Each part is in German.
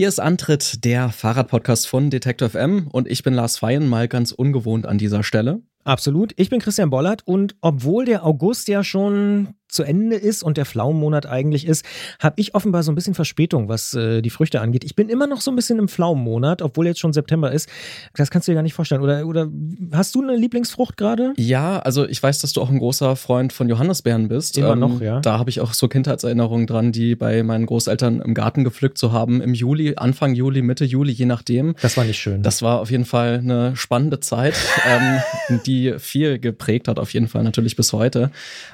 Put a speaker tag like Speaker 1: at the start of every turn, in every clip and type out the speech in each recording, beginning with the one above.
Speaker 1: Hier ist Antritt, der Fahrradpodcast von Detektor FM und ich bin Lars Feyen, mal ganz ungewohnt an dieser Stelle.
Speaker 2: Absolut. Ich bin Christian Bollert und obwohl der August ja schon zu Ende ist und der Pflaumenmonat eigentlich ist, habe ich offenbar so ein bisschen Verspätung, was äh, die Früchte angeht. Ich bin immer noch so ein bisschen im Pflaumenmonat, obwohl jetzt schon September ist. Das kannst du dir gar nicht vorstellen. Oder, oder hast du eine Lieblingsfrucht gerade?
Speaker 1: Ja, also ich weiß, dass du auch ein großer Freund von Johannisbeeren bist.
Speaker 2: Immer ähm, noch, ja.
Speaker 1: Da habe ich auch so Kindheitserinnerungen dran, die bei meinen Großeltern im Garten gepflückt zu haben. Im Juli, Anfang Juli, Mitte Juli, je nachdem.
Speaker 2: Das war nicht schön.
Speaker 1: Das war auf jeden Fall eine spannende Zeit, ähm, die viel geprägt hat, auf jeden Fall natürlich bis heute.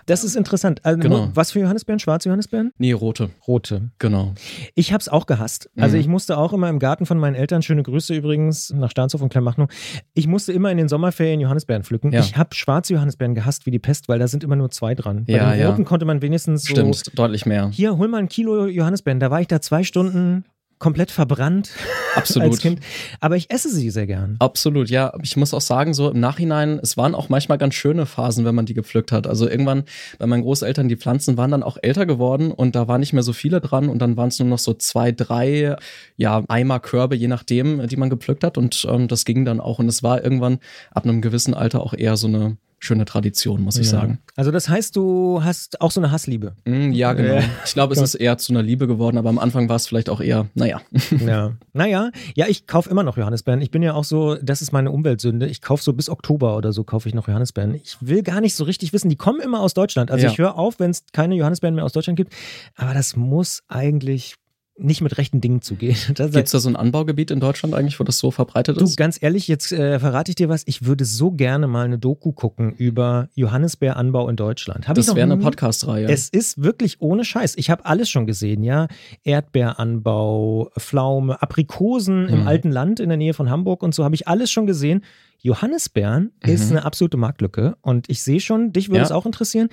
Speaker 2: Das ist interessant. Also,
Speaker 1: Genau.
Speaker 2: Was für Johannisbeeren? Schwarze Johannisbeeren?
Speaker 1: Nee, rote.
Speaker 2: Rote.
Speaker 1: Genau.
Speaker 2: Ich habe es auch gehasst. Also
Speaker 1: Mhm.
Speaker 2: ich musste auch immer im Garten von meinen Eltern, schöne Grüße übrigens nach Stahnshof und Kleinmachnow, ich musste immer in den Sommerferien Johannisbeeren pflücken.
Speaker 1: Ja.
Speaker 2: Ich habe schwarze Johannisbeeren gehasst wie die Pest, weil da sind immer nur zwei dran. Bei
Speaker 1: Ja,
Speaker 2: den
Speaker 1: ja.
Speaker 2: roten konnte man wenigstens so,
Speaker 1: Stimmt, deutlich mehr.
Speaker 2: hier, hol mal ein Kilo Johannisbeeren. Da war ich da zwei Stunden komplett verbrannt
Speaker 1: Absolut.
Speaker 2: als Kind. Aber ich esse sie sehr gern.
Speaker 1: Absolut, ja. Ich muss auch sagen, so im Nachhinein, es waren auch manchmal ganz schöne Phasen, wenn man die gepflückt hat. Also irgendwann bei meinen Großeltern, die Pflanzen waren dann auch älter geworden und da waren nicht mehr so viele dran und dann waren es nur noch so zwei, drei, ja, Eimer, Körbe, je nachdem, die man gepflückt hat und ähm, das ging dann auch und es war irgendwann ab einem gewissen Alter auch eher so eine schöne Tradition, muss ich
Speaker 2: Ja.
Speaker 1: sagen.
Speaker 2: Also das heißt, du hast auch so eine Hassliebe.
Speaker 1: Mm, ja, genau.
Speaker 2: Ja.
Speaker 1: Ich glaube, es ist eher zu einer Liebe geworden, aber am Anfang war es vielleicht auch eher, naja.
Speaker 2: Ja. Naja, ja, ich kaufe immer noch Johannisbeeren. Ich bin ja auch so, das ist meine Umweltsünde. Ich kaufe so bis Oktober oder so kaufe ich noch Johannisbeeren. Ich will gar nicht so richtig wissen, die kommen immer aus Deutschland. Also
Speaker 1: Ja.
Speaker 2: ich höre auf, wenn es keine Johannisbeeren mehr aus Deutschland gibt. Aber das muss eigentlich nicht mit rechten Dingen zugehen. Das,
Speaker 1: Gibt es da so ein Anbaugebiet in Deutschland eigentlich, wo das so verbreitet
Speaker 2: Du,
Speaker 1: ist?
Speaker 2: ganz ehrlich, jetzt äh, verrate ich dir was. Ich würde so gerne mal eine Doku gucken über Johannisbeeranbau in Deutschland. Hab
Speaker 1: Das wäre eine Podcast-Reihe.
Speaker 2: Es ist wirklich ohne Scheiß. Ich habe alles schon gesehen, ja. Erdbeeranbau, Pflaume, Aprikosen im
Speaker 1: Mhm.
Speaker 2: alten Land in der Nähe von Hamburg und so habe ich alles schon gesehen. Johannisbeeren ist
Speaker 1: Mhm.
Speaker 2: eine absolute Marktlücke und ich sehe schon, dich würde
Speaker 1: Ja.
Speaker 2: es auch interessieren.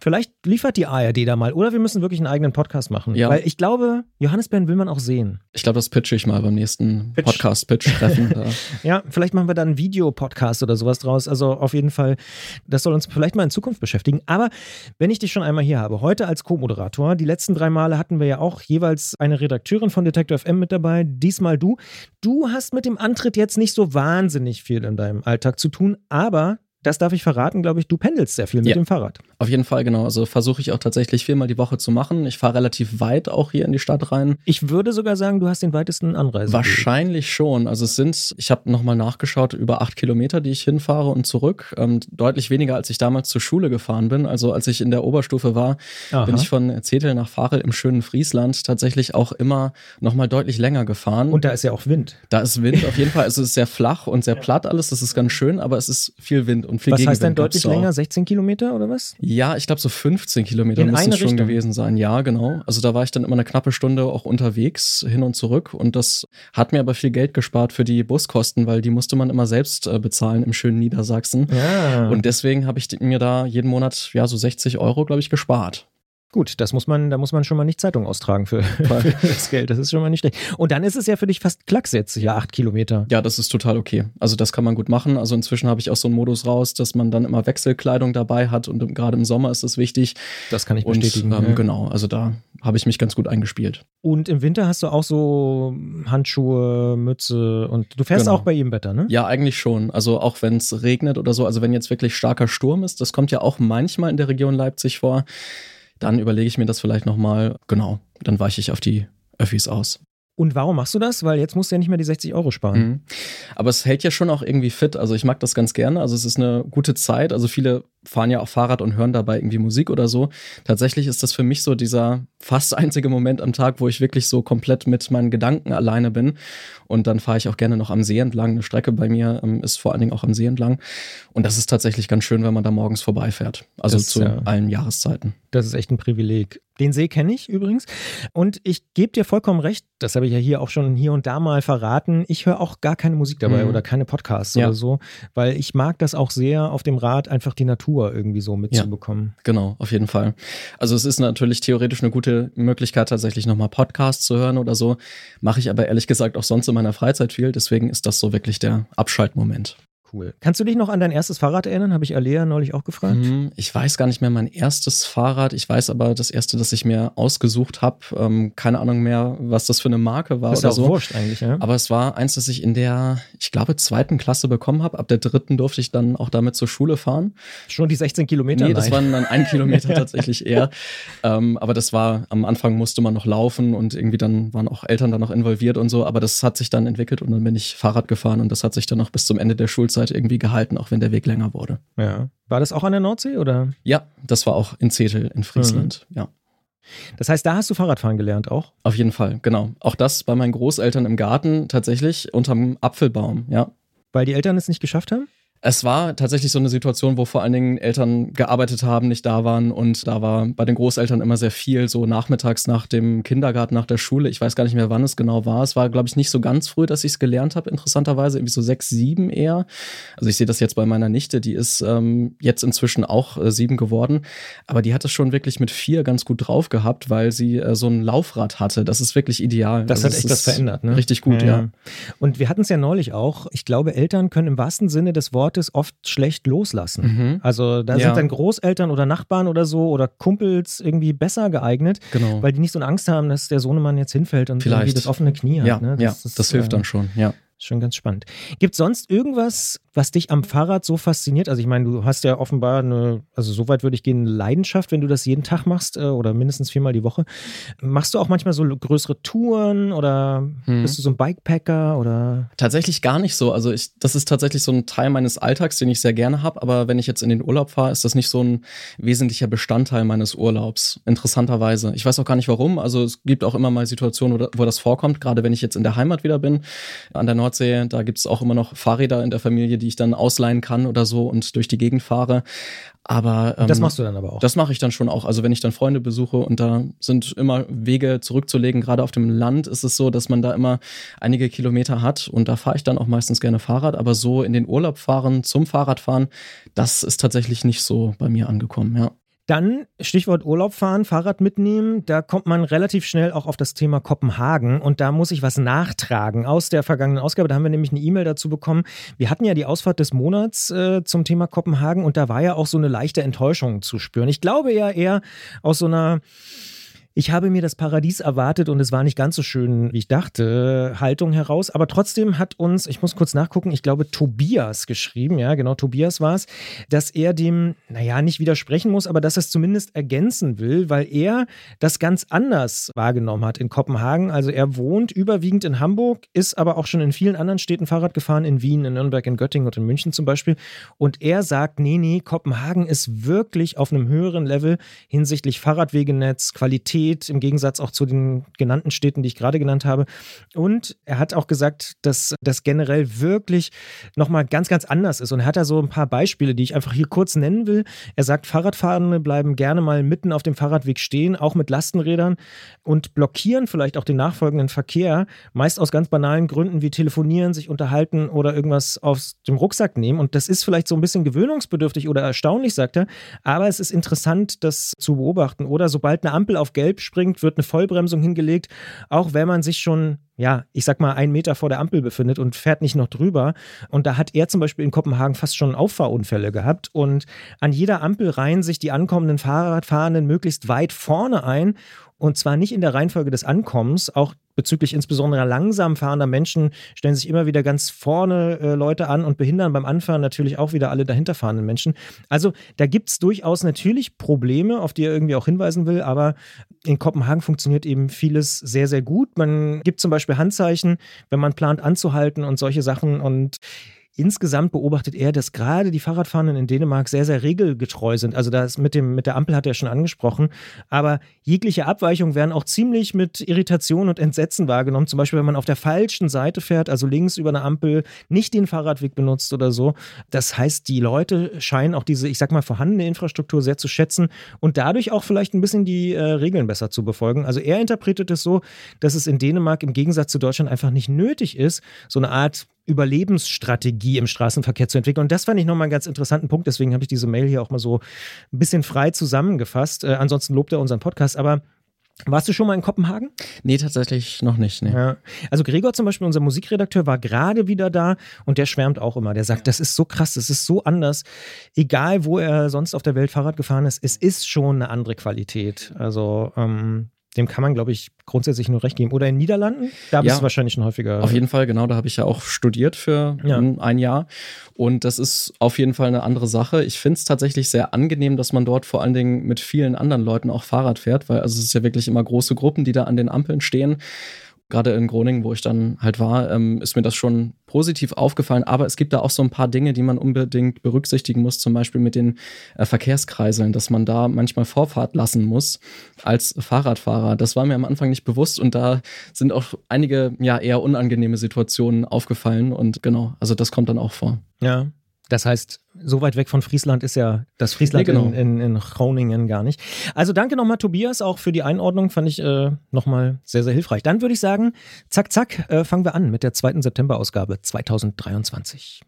Speaker 2: Vielleicht liefert die ARD da mal oder wir müssen wirklich einen eigenen Podcast machen.
Speaker 1: Ja.
Speaker 2: Weil ich glaube, Johannisbeeren will man auch sehen.
Speaker 1: Ich glaube, das pitche ich mal beim nächsten
Speaker 2: Pitch.
Speaker 1: Podcast-Pitch-Treffen.
Speaker 2: Ja, vielleicht machen wir dann einen Videopodcast oder sowas draus. Also auf jeden Fall, das soll uns vielleicht mal in Zukunft beschäftigen. Aber wenn ich dich schon einmal hier habe, heute als Co-Moderator, die letzten drei Male hatten wir ja auch jeweils eine Redakteurin von Detector FM mit dabei, diesmal du. Du hast mit dem Antritt jetzt nicht so wahnsinnig viel in deinem Alltag zu tun, aber das darf ich verraten, glaube ich, du pendelst sehr viel mit
Speaker 1: Ja.
Speaker 2: dem Fahrrad.
Speaker 1: Auf jeden Fall, genau. Also versuche ich auch tatsächlich viermal die Woche zu machen. Ich fahre relativ weit auch hier in die Stadt rein.
Speaker 2: Ich würde sogar sagen, du hast den weitesten Anreise.
Speaker 1: Wahrscheinlich schon. Also es sind, ich habe nochmal nachgeschaut, über acht Kilometer, die ich hinfahre und zurück. Ähm, deutlich weniger, als ich damals zur Schule gefahren bin. Also als ich in der Oberstufe war,
Speaker 2: Aha.
Speaker 1: bin ich von Zetel nach Farel im schönen Friesland tatsächlich auch immer nochmal deutlich länger gefahren.
Speaker 2: Und da ist ja auch Wind.
Speaker 1: da ist Wind auf jeden Fall. Es ist sehr flach und sehr platt alles. Das ist ganz schön, aber es ist viel Wind und viel
Speaker 2: Was heißt denn
Speaker 1: Gegenwind
Speaker 2: deutlich länger? 16 Kilometer oder was?
Speaker 1: Ja, ich glaube so 15 Kilometer müssen es schon
Speaker 2: Richtung?
Speaker 1: gewesen sein. Ja, genau. Also da war ich dann immer eine knappe Stunde auch unterwegs, hin und zurück. Und das hat mir aber viel Geld gespart für die Buskosten, weil die musste man immer selbst äh, bezahlen im schönen Niedersachsen.
Speaker 2: Ja.
Speaker 1: Und deswegen habe ich mir da jeden Monat ja so 60 Euro, glaube ich, gespart.
Speaker 2: Gut, das muss man, da muss man schon mal nicht Zeitung austragen für, für das Geld. Das ist schon mal nicht schlecht. Und dann ist es ja für dich fast Klacks jetzt, ja, acht Kilometer.
Speaker 1: Ja, das ist total okay. Also das kann man gut machen. Also inzwischen habe ich auch so einen Modus raus, dass man dann immer Wechselkleidung dabei hat und gerade im Sommer ist das wichtig.
Speaker 2: Das kann ich
Speaker 1: Und
Speaker 2: bestätigen.
Speaker 1: ähm,
Speaker 2: ja.
Speaker 1: genau, also da habe ich mich ganz gut eingespielt.
Speaker 2: Und im Winter hast du auch so Handschuhe, Mütze und du fährst
Speaker 1: Genau.
Speaker 2: auch bei jedem Wetter, ne?
Speaker 1: Ja, eigentlich schon. Also auch wenn es regnet oder so, also wenn jetzt wirklich starker Sturm ist, das kommt ja auch manchmal in der Region Leipzig vor, dann überlege ich mir das vielleicht nochmal, genau, dann weiche ich auf die Öffis aus.
Speaker 2: Und warum machst du das? Weil jetzt musst du ja nicht mehr die 60 Euro sparen.
Speaker 1: Mhm. Aber es hält ja schon auch irgendwie fit. Also ich mag das ganz gerne. Also es ist eine gute Zeit. Also viele fahren ja auch Fahrrad und hören dabei irgendwie Musik oder so. Tatsächlich ist das für mich so dieser fast einzige Moment am Tag, wo ich wirklich so komplett mit meinen Gedanken alleine bin. Und dann fahre ich auch gerne noch am See entlang. Eine Strecke bei mir ähm, ist vor allen Dingen auch am See entlang. Und das ist tatsächlich ganz schön, wenn man da morgens vorbeifährt. Also
Speaker 2: Das,
Speaker 1: zu
Speaker 2: ja.
Speaker 1: allen Jahreszeiten.
Speaker 2: Das ist echt ein Privileg. Den See kenne ich übrigens. Und ich gebe dir vollkommen recht, das habe ich ja hier auch schon hier und da mal verraten. Ich höre auch gar keine Musik dabei
Speaker 1: Mhm.
Speaker 2: oder keine Podcasts
Speaker 1: Ja.
Speaker 2: oder so, weil ich mag das auch sehr, auf dem Rad einfach die Natur irgendwie so mitzubekommen.
Speaker 1: Genau, auf jeden Fall. Also es ist natürlich theoretisch eine gute Möglichkeit, tatsächlich nochmal Podcasts zu hören oder so. Mache ich aber ehrlich gesagt auch sonst in meiner Freizeit viel. Deswegen ist das so wirklich der Abschaltmoment.
Speaker 2: Cool. Kannst du dich noch an dein erstes Fahrrad erinnern? Habe ich Alea neulich auch gefragt.
Speaker 1: Mhm, ich weiß gar nicht mehr mein erstes Fahrrad. Ich weiß aber das erste, das ich mir ausgesucht habe. Ähm, keine Ahnung mehr, was das für eine Marke war
Speaker 2: das ist
Speaker 1: oder
Speaker 2: ja auch
Speaker 1: so.
Speaker 2: wurscht eigentlich, ja.
Speaker 1: Aber es war eins, das ich in der, ich glaube, zweiten Klasse bekommen habe. Ab der dritten durfte ich dann auch damit zur Schule fahren.
Speaker 2: Schon die 16 Kilometer?
Speaker 1: Nee, das waren dann ein Kilometer tatsächlich eher. Ähm, aber das war, am Anfang musste man noch laufen und irgendwie dann waren auch Eltern da noch involviert und so. Aber das hat sich dann entwickelt und dann bin ich Fahrrad gefahren und das hat sich dann noch bis zum Ende der Schulzeit irgendwie gehalten, auch wenn der Weg länger wurde.
Speaker 2: Ja. War das auch an der Nordsee oder?
Speaker 1: Ja, das war auch in Zetel in Friesland. Ja.
Speaker 2: Das heißt, da hast du Fahrradfahren gelernt auch?
Speaker 1: Auf jeden Fall, genau. Auch das bei meinen Großeltern im Garten tatsächlich unterm Apfelbaum, ja.
Speaker 2: Weil die Eltern es nicht geschafft haben?
Speaker 1: Es war tatsächlich so eine Situation, wo vor allen Dingen Eltern gearbeitet haben, nicht da waren und da war bei den Großeltern immer sehr viel, so nachmittags nach dem Kindergarten, nach der Schule. Ich weiß gar nicht mehr, wann es genau war. Es war, glaube ich, nicht so ganz früh, dass ich es gelernt habe, interessanterweise, irgendwie so sechs, sieben eher. Also ich sehe das jetzt bei meiner Nichte, die ist ähm, jetzt inzwischen auch äh, sieben geworden, aber die hat es schon wirklich mit vier ganz gut drauf gehabt, weil sie äh, so ein Laufrad hatte. Das ist wirklich ideal.
Speaker 2: Das
Speaker 1: also
Speaker 2: hat echt was
Speaker 1: ist
Speaker 2: verändert, ne?
Speaker 1: Richtig gut, ja.
Speaker 2: Und wir hatten es ja neulich auch. Ich glaube, Eltern können im wahrsten Sinne des Wortes oft schlecht loslassen.
Speaker 1: Mhm.
Speaker 2: Also da
Speaker 1: Ja.
Speaker 2: sind dann Großeltern oder Nachbarn oder so oder Kumpels irgendwie besser geeignet,
Speaker 1: Genau.
Speaker 2: weil die nicht so eine Angst haben, dass der Sohnemann jetzt hinfällt und irgendwie
Speaker 1: Vielleicht.
Speaker 2: das offene Knie hat.
Speaker 1: ja,
Speaker 2: ne?
Speaker 1: ja, das,
Speaker 2: ist,
Speaker 1: hilft
Speaker 2: äh,
Speaker 1: dann schon, ja.
Speaker 2: Schon ganz spannend. Gibt sonst irgendwas, was dich am Fahrrad so fasziniert? Also ich meine, du hast ja offenbar eine, also so weit würde ich gehen, eine Leidenschaft, wenn du das jeden Tag machst äh, oder mindestens viermal die Woche. Machst du auch manchmal so größere Touren oder
Speaker 1: Hm.
Speaker 2: bist du so ein Bikepacker oder?
Speaker 1: Tatsächlich gar nicht so. Also ich, das ist tatsächlich so ein Teil meines Alltags, den ich sehr gerne habe. Aber wenn ich jetzt in den Urlaub fahre, ist das nicht so ein wesentlicher Bestandteil meines Urlaubs. Interessanterweise. Ich weiß auch gar nicht warum. Also es gibt auch immer mal Situationen, wo, da- wo das vorkommt. Gerade wenn ich jetzt in der Heimat wieder bin, an der Nordsee, da gibt es auch immer noch Fahrräder in der Familie, die ich dann ausleihen kann oder so und durch die Gegend fahre. Aber ähm,
Speaker 2: Das machst du dann aber auch.
Speaker 1: das mache ich dann schon auch. Also wenn ich dann Freunde besuche und da sind immer Wege zurückzulegen, gerade auf dem Land ist es so, dass man da immer einige Kilometer hat und da fahre ich dann auch meistens gerne Fahrrad. Aber so in den Urlaub fahren, zum Fahrradfahren, das ist tatsächlich nicht so bei mir angekommen, ja.
Speaker 2: Dann Stichwort Urlaub fahren, Fahrrad mitnehmen, da kommt man relativ schnell auch auf das Thema Kopenhagen und da muss ich was nachtragen aus der vergangenen Ausgabe. Da haben wir nämlich eine E-Mail dazu bekommen. Wir hatten ja die Ausfahrt des Monats äh, zum Thema Kopenhagen und da war ja auch so eine leichte Enttäuschung zu spüren. Ich glaube ja eher aus so einer ich habe mir das Paradies erwartet und es war nicht ganz so schön, wie ich dachte, Haltung heraus. Aber trotzdem hat uns, ich muss kurz nachgucken, ich glaube Tobias geschrieben, ja genau, Tobias war es, dass er dem, naja, nicht widersprechen muss, aber dass er es zumindest ergänzen will, weil er das ganz anders wahrgenommen hat in Kopenhagen. Also er wohnt überwiegend in Hamburg, ist aber auch schon in vielen anderen Städten Fahrrad gefahren, in Wien, in Nürnberg, in Göttingen und in München zum Beispiel. Und er sagt, nee, nee, Kopenhagen ist wirklich auf einem höheren Level hinsichtlich Fahrradwegenetz, Qualität, im Gegensatz auch zu den genannten Städten, die ich gerade genannt habe. Und er hat auch gesagt, dass das generell wirklich nochmal ganz, ganz anders ist. Und er hat da so ein paar Beispiele, die ich einfach hier kurz nennen will. Er sagt, Fahrradfahrende bleiben gerne mal mitten auf dem Fahrradweg stehen, auch mit Lastenrädern und blockieren vielleicht auch den nachfolgenden Verkehr, meist aus ganz banalen Gründen wie telefonieren, sich unterhalten oder irgendwas aus dem Rucksack nehmen. Und das ist vielleicht so ein bisschen gewöhnungsbedürftig oder erstaunlich, sagt er. Aber es ist interessant, das zu beobachten. Oder sobald eine Ampel auf Gelb springt, wird eine Vollbremsung hingelegt, auch wenn man sich schon ja, ich sag mal, einen Meter vor der Ampel befindet und fährt nicht noch drüber. Und da hat er zum Beispiel in Kopenhagen fast schon Auffahrunfälle gehabt. Und an jeder Ampel reihen sich die ankommenden Fahrradfahrenden möglichst weit vorne ein. Und zwar nicht in der Reihenfolge des Ankommens, auch bezüglich insbesondere langsam fahrender Menschen stellen sich immer wieder ganz vorne äh, Leute an und behindern beim Anfahren natürlich auch wieder alle dahinter fahrenden Menschen. Also da gibt es durchaus natürlich Probleme, auf die er irgendwie auch hinweisen will, aber in Kopenhagen funktioniert eben vieles sehr, sehr gut. Man gibt zum Beispiel Handzeichen, wenn man plant anzuhalten und solche Sachen und Insgesamt beobachtet er, dass gerade die Fahrradfahrenden in Dänemark sehr, sehr regelgetreu sind. Also das mit, dem, mit der Ampel hat er schon angesprochen. Aber jegliche Abweichungen werden auch ziemlich mit Irritation und Entsetzen wahrgenommen. Zum Beispiel, wenn man auf der falschen Seite fährt, also links über eine Ampel, nicht den Fahrradweg benutzt oder so. Das heißt, die Leute scheinen auch diese, ich sag mal, vorhandene Infrastruktur sehr zu schätzen und dadurch auch vielleicht ein bisschen die äh, Regeln besser zu befolgen. Also er interpretiert es so, dass es in Dänemark im Gegensatz zu Deutschland einfach nicht nötig ist, so eine Art Überlebensstrategie im Straßenverkehr zu entwickeln. Und das fand ich nochmal einen ganz interessanten Punkt. Deswegen habe ich diese Mail hier auch mal so ein bisschen frei zusammengefasst. Äh, ansonsten lobt er unseren Podcast. Aber Warst du schon mal in Kopenhagen?
Speaker 1: Nee, tatsächlich noch nicht. Nee.
Speaker 2: Ja. Also Gregor zum Beispiel, unser Musikredakteur, war gerade wieder da und der schwärmt auch immer. Der sagt, das ist so krass, das ist so anders. Egal, wo er sonst auf der Welt Fahrrad gefahren ist, es ist schon eine andere Qualität. Also ähm, dem kann man, glaube ich, grundsätzlich nur recht geben. Oder in den Niederlanden? Da bist ja, du wahrscheinlich schon häufiger.
Speaker 1: Auf jeden Fall, genau. Da habe ich ja auch studiert für ja. ein Jahr. Und das ist auf jeden Fall eine andere Sache. Ich finde es tatsächlich sehr angenehm, dass man dort vor allen Dingen mit vielen anderen Leuten auch Fahrrad fährt, weil also es ist ja wirklich immer große Gruppen, die da an den Ampeln stehen gerade in Groningen, wo ich dann halt war, ähm, ist mir das schon positiv aufgefallen. Aber es gibt da auch so ein paar Dinge, die man unbedingt berücksichtigen muss, zum Beispiel mit den äh, Verkehrskreiseln, dass man da manchmal Vorfahrt lassen muss als Fahrradfahrer. Das war mir am Anfang nicht bewusst und da sind auch einige ja eher unangenehme Situationen aufgefallen und genau, also das kommt dann auch vor.
Speaker 2: Ja, das heißt, so weit weg von Friesland ist ja das Friesland nee, genau. in, in, in, Groningen gar nicht. Also danke nochmal, Tobias, auch für die Einordnung. Fand ich äh, nochmal sehr, sehr hilfreich. Dann würde ich sagen, zack, zack, äh, fangen wir an mit der zweiten September-Ausgabe 2023.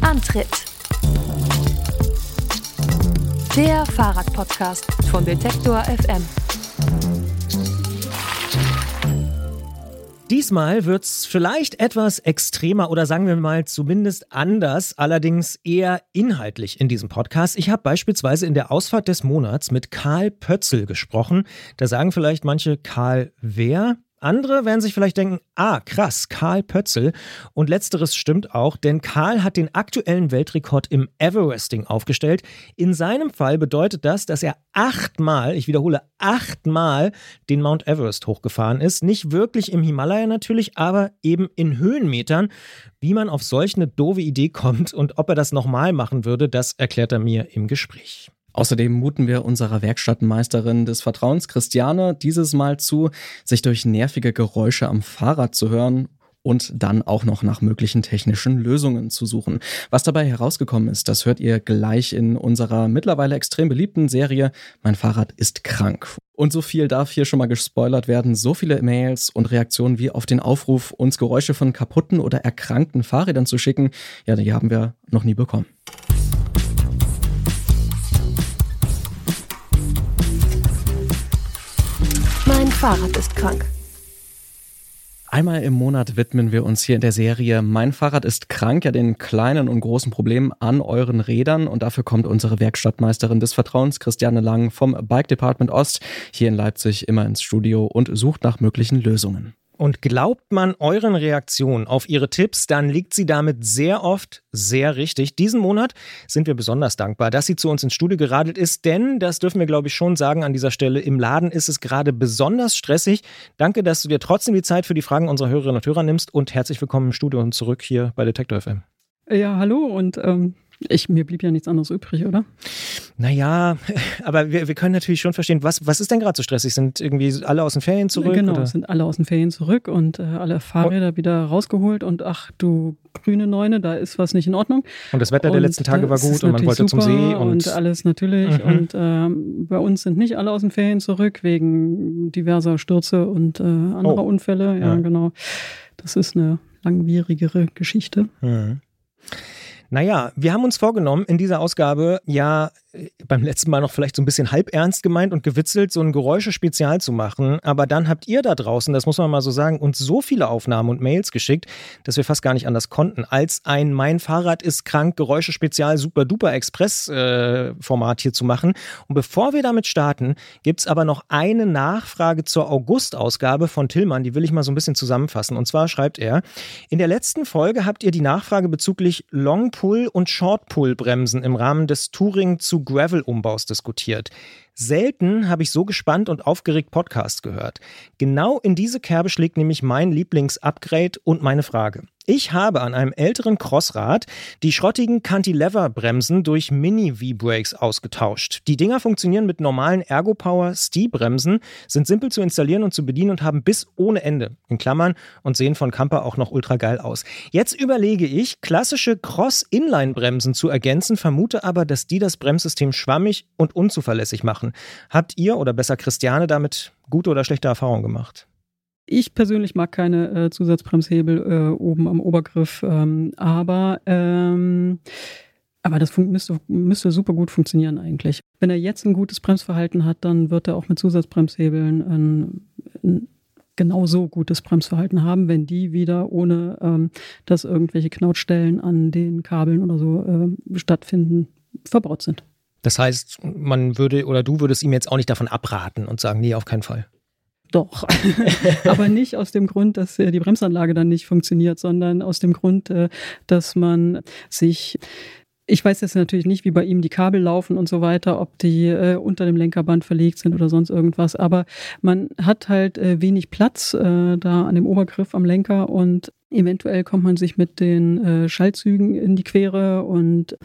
Speaker 3: Antritt. Der Fahrradpodcast von Detektor FM.
Speaker 2: Diesmal wird es vielleicht etwas extremer oder sagen wir mal zumindest anders, allerdings eher inhaltlich in diesem Podcast. Ich habe beispielsweise in der Ausfahrt des Monats mit Karl Pötzel gesprochen. Da sagen vielleicht manche Karl wer? Andere werden sich vielleicht denken, ah, krass, Karl Pötzel. Und letzteres stimmt auch, denn Karl hat den aktuellen Weltrekord im Everesting aufgestellt. In seinem Fall bedeutet das, dass er achtmal, ich wiederhole, achtmal den Mount Everest hochgefahren ist. Nicht wirklich im Himalaya natürlich, aber eben in Höhenmetern. Wie man auf solch eine doofe Idee kommt und ob er das nochmal machen würde, das erklärt er mir im Gespräch.
Speaker 1: Außerdem muten wir unserer Werkstattmeisterin des Vertrauens, Christiane, dieses Mal zu, sich durch nervige Geräusche am Fahrrad zu hören und dann auch noch nach möglichen technischen Lösungen zu suchen. Was dabei herausgekommen ist, das hört ihr gleich in unserer mittlerweile extrem beliebten Serie Mein Fahrrad ist krank. Und so viel darf hier schon mal gespoilert werden. So viele Mails und Reaktionen wie auf den Aufruf, uns Geräusche von kaputten oder erkrankten Fahrrädern zu schicken, ja, die haben wir noch nie bekommen.
Speaker 3: Fahrrad ist krank.
Speaker 1: Einmal im Monat widmen wir uns hier in der Serie Mein Fahrrad ist krank, ja den kleinen und großen Problemen an euren Rädern. Und dafür kommt unsere Werkstattmeisterin des Vertrauens, Christiane Lang vom Bike Department Ost, hier in Leipzig immer ins Studio und sucht nach möglichen Lösungen.
Speaker 2: Und glaubt man euren Reaktionen auf ihre Tipps, dann liegt sie damit sehr oft sehr richtig. Diesen Monat sind wir besonders dankbar, dass sie zu uns ins Studio geradelt ist, denn, das dürfen wir glaube ich schon sagen an dieser Stelle, im Laden ist es gerade besonders stressig. Danke, dass du dir trotzdem die Zeit für die Fragen unserer Hörerinnen und Hörer nimmst und herzlich willkommen im Studio und zurück hier bei Detektor FM.
Speaker 4: Ja, hallo und ähm, ich, mir blieb ja nichts anderes übrig, oder?
Speaker 2: Naja, aber wir, wir können natürlich schon verstehen, was, was ist denn gerade so stressig? Sind irgendwie alle aus den Ferien zurück?
Speaker 4: Genau,
Speaker 2: oder?
Speaker 4: sind alle aus den Ferien zurück und äh, alle Fahrräder oh. wieder rausgeholt und ach du grüne Neune, da ist was nicht in Ordnung.
Speaker 2: Und das Wetter und der letzten Tage war gut und man wollte zum See.
Speaker 4: Und, und alles natürlich. Mhm. Und äh, bei uns sind nicht alle aus den Ferien zurück wegen diverser Stürze und äh, anderer oh. Unfälle. Ja, ja, genau. Das ist eine langwierigere Geschichte. Mhm.
Speaker 2: Naja, wir haben uns vorgenommen, in dieser Ausgabe ja beim letzten Mal noch vielleicht so ein bisschen halb ernst gemeint und gewitzelt, so ein Geräusche-Spezial zu machen. Aber dann habt ihr da draußen, das muss man mal so sagen, uns so viele Aufnahmen und Mails geschickt, dass wir fast gar nicht anders konnten, als ein Mein Fahrrad ist krank Geräusche-Spezial Super Duper Express-Format äh, hier zu machen. Und bevor wir damit starten, gibt es aber noch eine Nachfrage zur August-Ausgabe von Tillmann, die will ich mal so ein bisschen zusammenfassen. Und zwar schreibt er, in der letzten Folge habt ihr die Nachfrage bezüglich Long-Pull- und Short-Pull-Bremsen im Rahmen des Touring zu Gravel-Umbaus diskutiert. Selten habe ich so gespannt und aufgeregt Podcasts gehört. Genau in diese Kerbe schlägt nämlich mein Lieblings-Upgrade und meine Frage. Ich habe an einem älteren Crossrad die schrottigen Cantilever-Bremsen durch Mini-V-Brakes ausgetauscht. Die Dinger funktionieren mit normalen Ergo-Power Stee-Bremsen, sind simpel zu installieren und zu bedienen und haben bis ohne Ende, in Klammern, und sehen von Camper auch noch ultra geil aus. Jetzt überlege ich, klassische Cross-Inline-Bremsen zu ergänzen, vermute aber, dass die das Bremssystem schwammig und unzuverlässig machen. Habt ihr oder besser Christiane damit gute oder schlechte Erfahrungen gemacht?
Speaker 4: Ich persönlich mag keine äh, Zusatzbremshebel äh, oben am Obergriff, ähm, aber ähm, Aber das müsste, müsste super gut funktionieren eigentlich. Wenn er jetzt ein gutes Bremsverhalten hat, dann wird er auch mit Zusatzbremshebeln ein, ein genauso gutes Bremsverhalten haben, wenn die wieder ohne, ähm, dass irgendwelche Knautstellen an den Kabeln oder so äh, stattfinden, verbaut sind.
Speaker 2: Das heißt, man würde oder du würdest ihm jetzt auch nicht davon abraten und sagen, nee, auf keinen Fall.
Speaker 4: Doch, aber nicht aus dem Grund, dass äh, die Bremsanlage dann nicht funktioniert, sondern aus dem Grund, äh, dass man sich ich weiß jetzt natürlich nicht, wie bei ihm die Kabel laufen und so weiter, ob die äh, unter dem Lenkerband verlegt sind oder sonst irgendwas. Aber man hat halt wenig Platz da an dem Obergriff am Lenker und Eventuell kommt man sich mit den äh, Schaltzügen in die Quere und,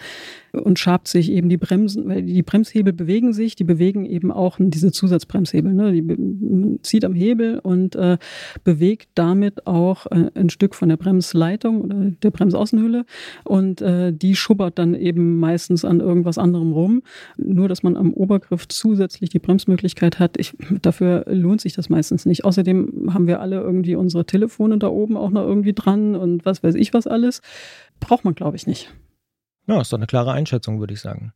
Speaker 4: und schabt sich eben die Bremsen, weil die Bremshebel bewegen sich, die bewegen eben auch diese Zusatzbremshebel. Ne? Die zieht am Hebel und äh, bewegt damit auch äh, ein Stück von der Bremsleitung oder der Bremsaußenhülle und äh, die schubbert dann eben meistens an irgendwas anderem rum. Nur, dass man am Obergriff zusätzlich die Bremsmöglichkeit hat, ich, dafür lohnt sich das meistens nicht. Außerdem haben wir alle irgendwie unsere Telefone da oben auch noch irgendwie irgendwie dran und was weiß ich was alles. Braucht man, glaube ich, nicht.
Speaker 2: Ja, ist doch eine klare Einschätzung, würde ich sagen.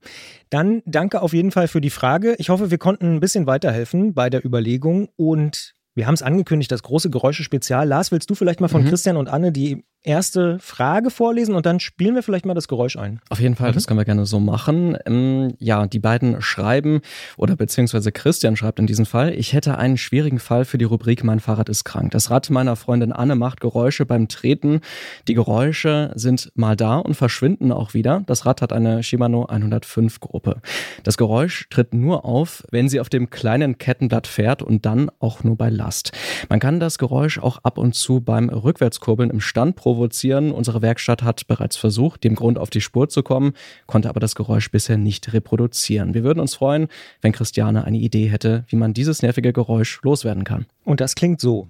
Speaker 2: Dann danke auf jeden Fall für die Frage. Ich hoffe, wir konnten ein bisschen weiterhelfen bei der Überlegung und wir haben es angekündigt, das große Geräusche-Spezial. Lars, willst du vielleicht mal von mhm. Christian und Anne die erste Frage vorlesen und dann spielen wir vielleicht mal das Geräusch ein.
Speaker 1: Auf jeden Fall, mhm. das können wir gerne so machen. Ähm, ja, die beiden schreiben, oder beziehungsweise Christian schreibt in diesem Fall, ich hätte einen schwierigen Fall für die Rubrik Mein Fahrrad ist krank. Das Rad meiner Freundin Anne macht Geräusche beim Treten. Die Geräusche sind mal da und verschwinden auch wieder. Das Rad hat eine Shimano 105 Gruppe. Das Geräusch tritt nur auf, wenn sie auf dem kleinen Kettenblatt fährt und dann auch nur bei Last. Man kann das Geräusch auch ab und zu beim Rückwärtskurbeln im Stand provozieren. Unsere Werkstatt hat bereits versucht, dem Grund auf die Spur zu kommen, konnte aber das Geräusch bisher nicht reproduzieren. Wir würden uns freuen, wenn Christiane eine Idee hätte, wie man dieses nervige Geräusch loswerden kann.
Speaker 2: Und das klingt so.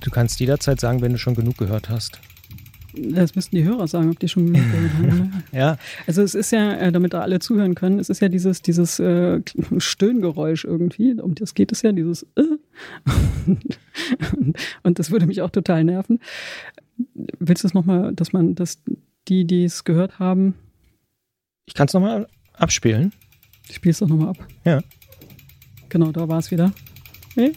Speaker 2: Du kannst jederzeit sagen, wenn du schon genug gehört hast.
Speaker 4: Das müssten die Hörer sagen, ob die schon gehört haben.
Speaker 2: ja.
Speaker 4: Also es ist ja, äh, damit da alle zuhören können, es ist ja dieses, dieses äh, Stöhngeräusch irgendwie, um das geht es ja, dieses äh. und das würde mich auch total nerven. Willst du es nochmal, dass man, dass die, die es gehört haben.
Speaker 2: Ich kann es nochmal abspielen.
Speaker 4: Ich spiele es doch nochmal ab.
Speaker 2: Ja.
Speaker 4: Genau, da war es wieder. Nee?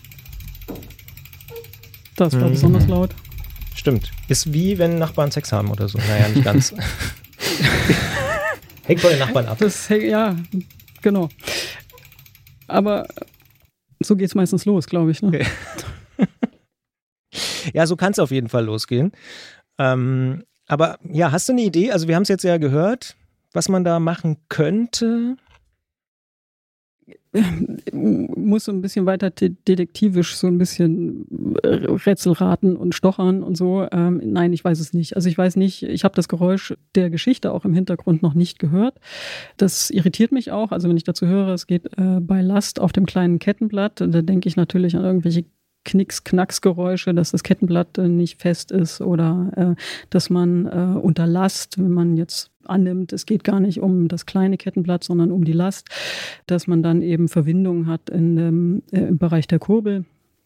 Speaker 4: Das war mhm. besonders laut.
Speaker 2: Stimmt. Ist wie wenn Nachbarn Sex haben oder so. Naja, nicht ganz. Hängt von den Nachbarn ab.
Speaker 4: Das, ja, genau. Aber so geht es meistens los, glaube ich. Ne? Okay.
Speaker 2: ja, so kann es auf jeden Fall losgehen. Ähm, aber ja, hast du eine Idee? Also wir haben es jetzt ja gehört, was man da machen könnte
Speaker 4: muss so ein bisschen weiter detektivisch so ein bisschen äh, Rätsel raten und stochern und so. Ähm, nein, ich weiß es nicht. Also ich weiß nicht, ich habe das Geräusch der Geschichte auch im Hintergrund noch nicht gehört. Das irritiert mich auch. Also wenn ich dazu höre, es geht äh, bei Last auf dem kleinen Kettenblatt, da denke ich natürlich an irgendwelche Knicks-Knacks-Geräusche, dass das Kettenblatt äh, nicht fest ist oder äh, dass man äh, unter Last, wenn man jetzt annimmt, es geht gar nicht um das kleine Kettenblatt, sondern um die Last, dass man dann eben Verwindungen hat in dem, äh, im Bereich der Kurbel.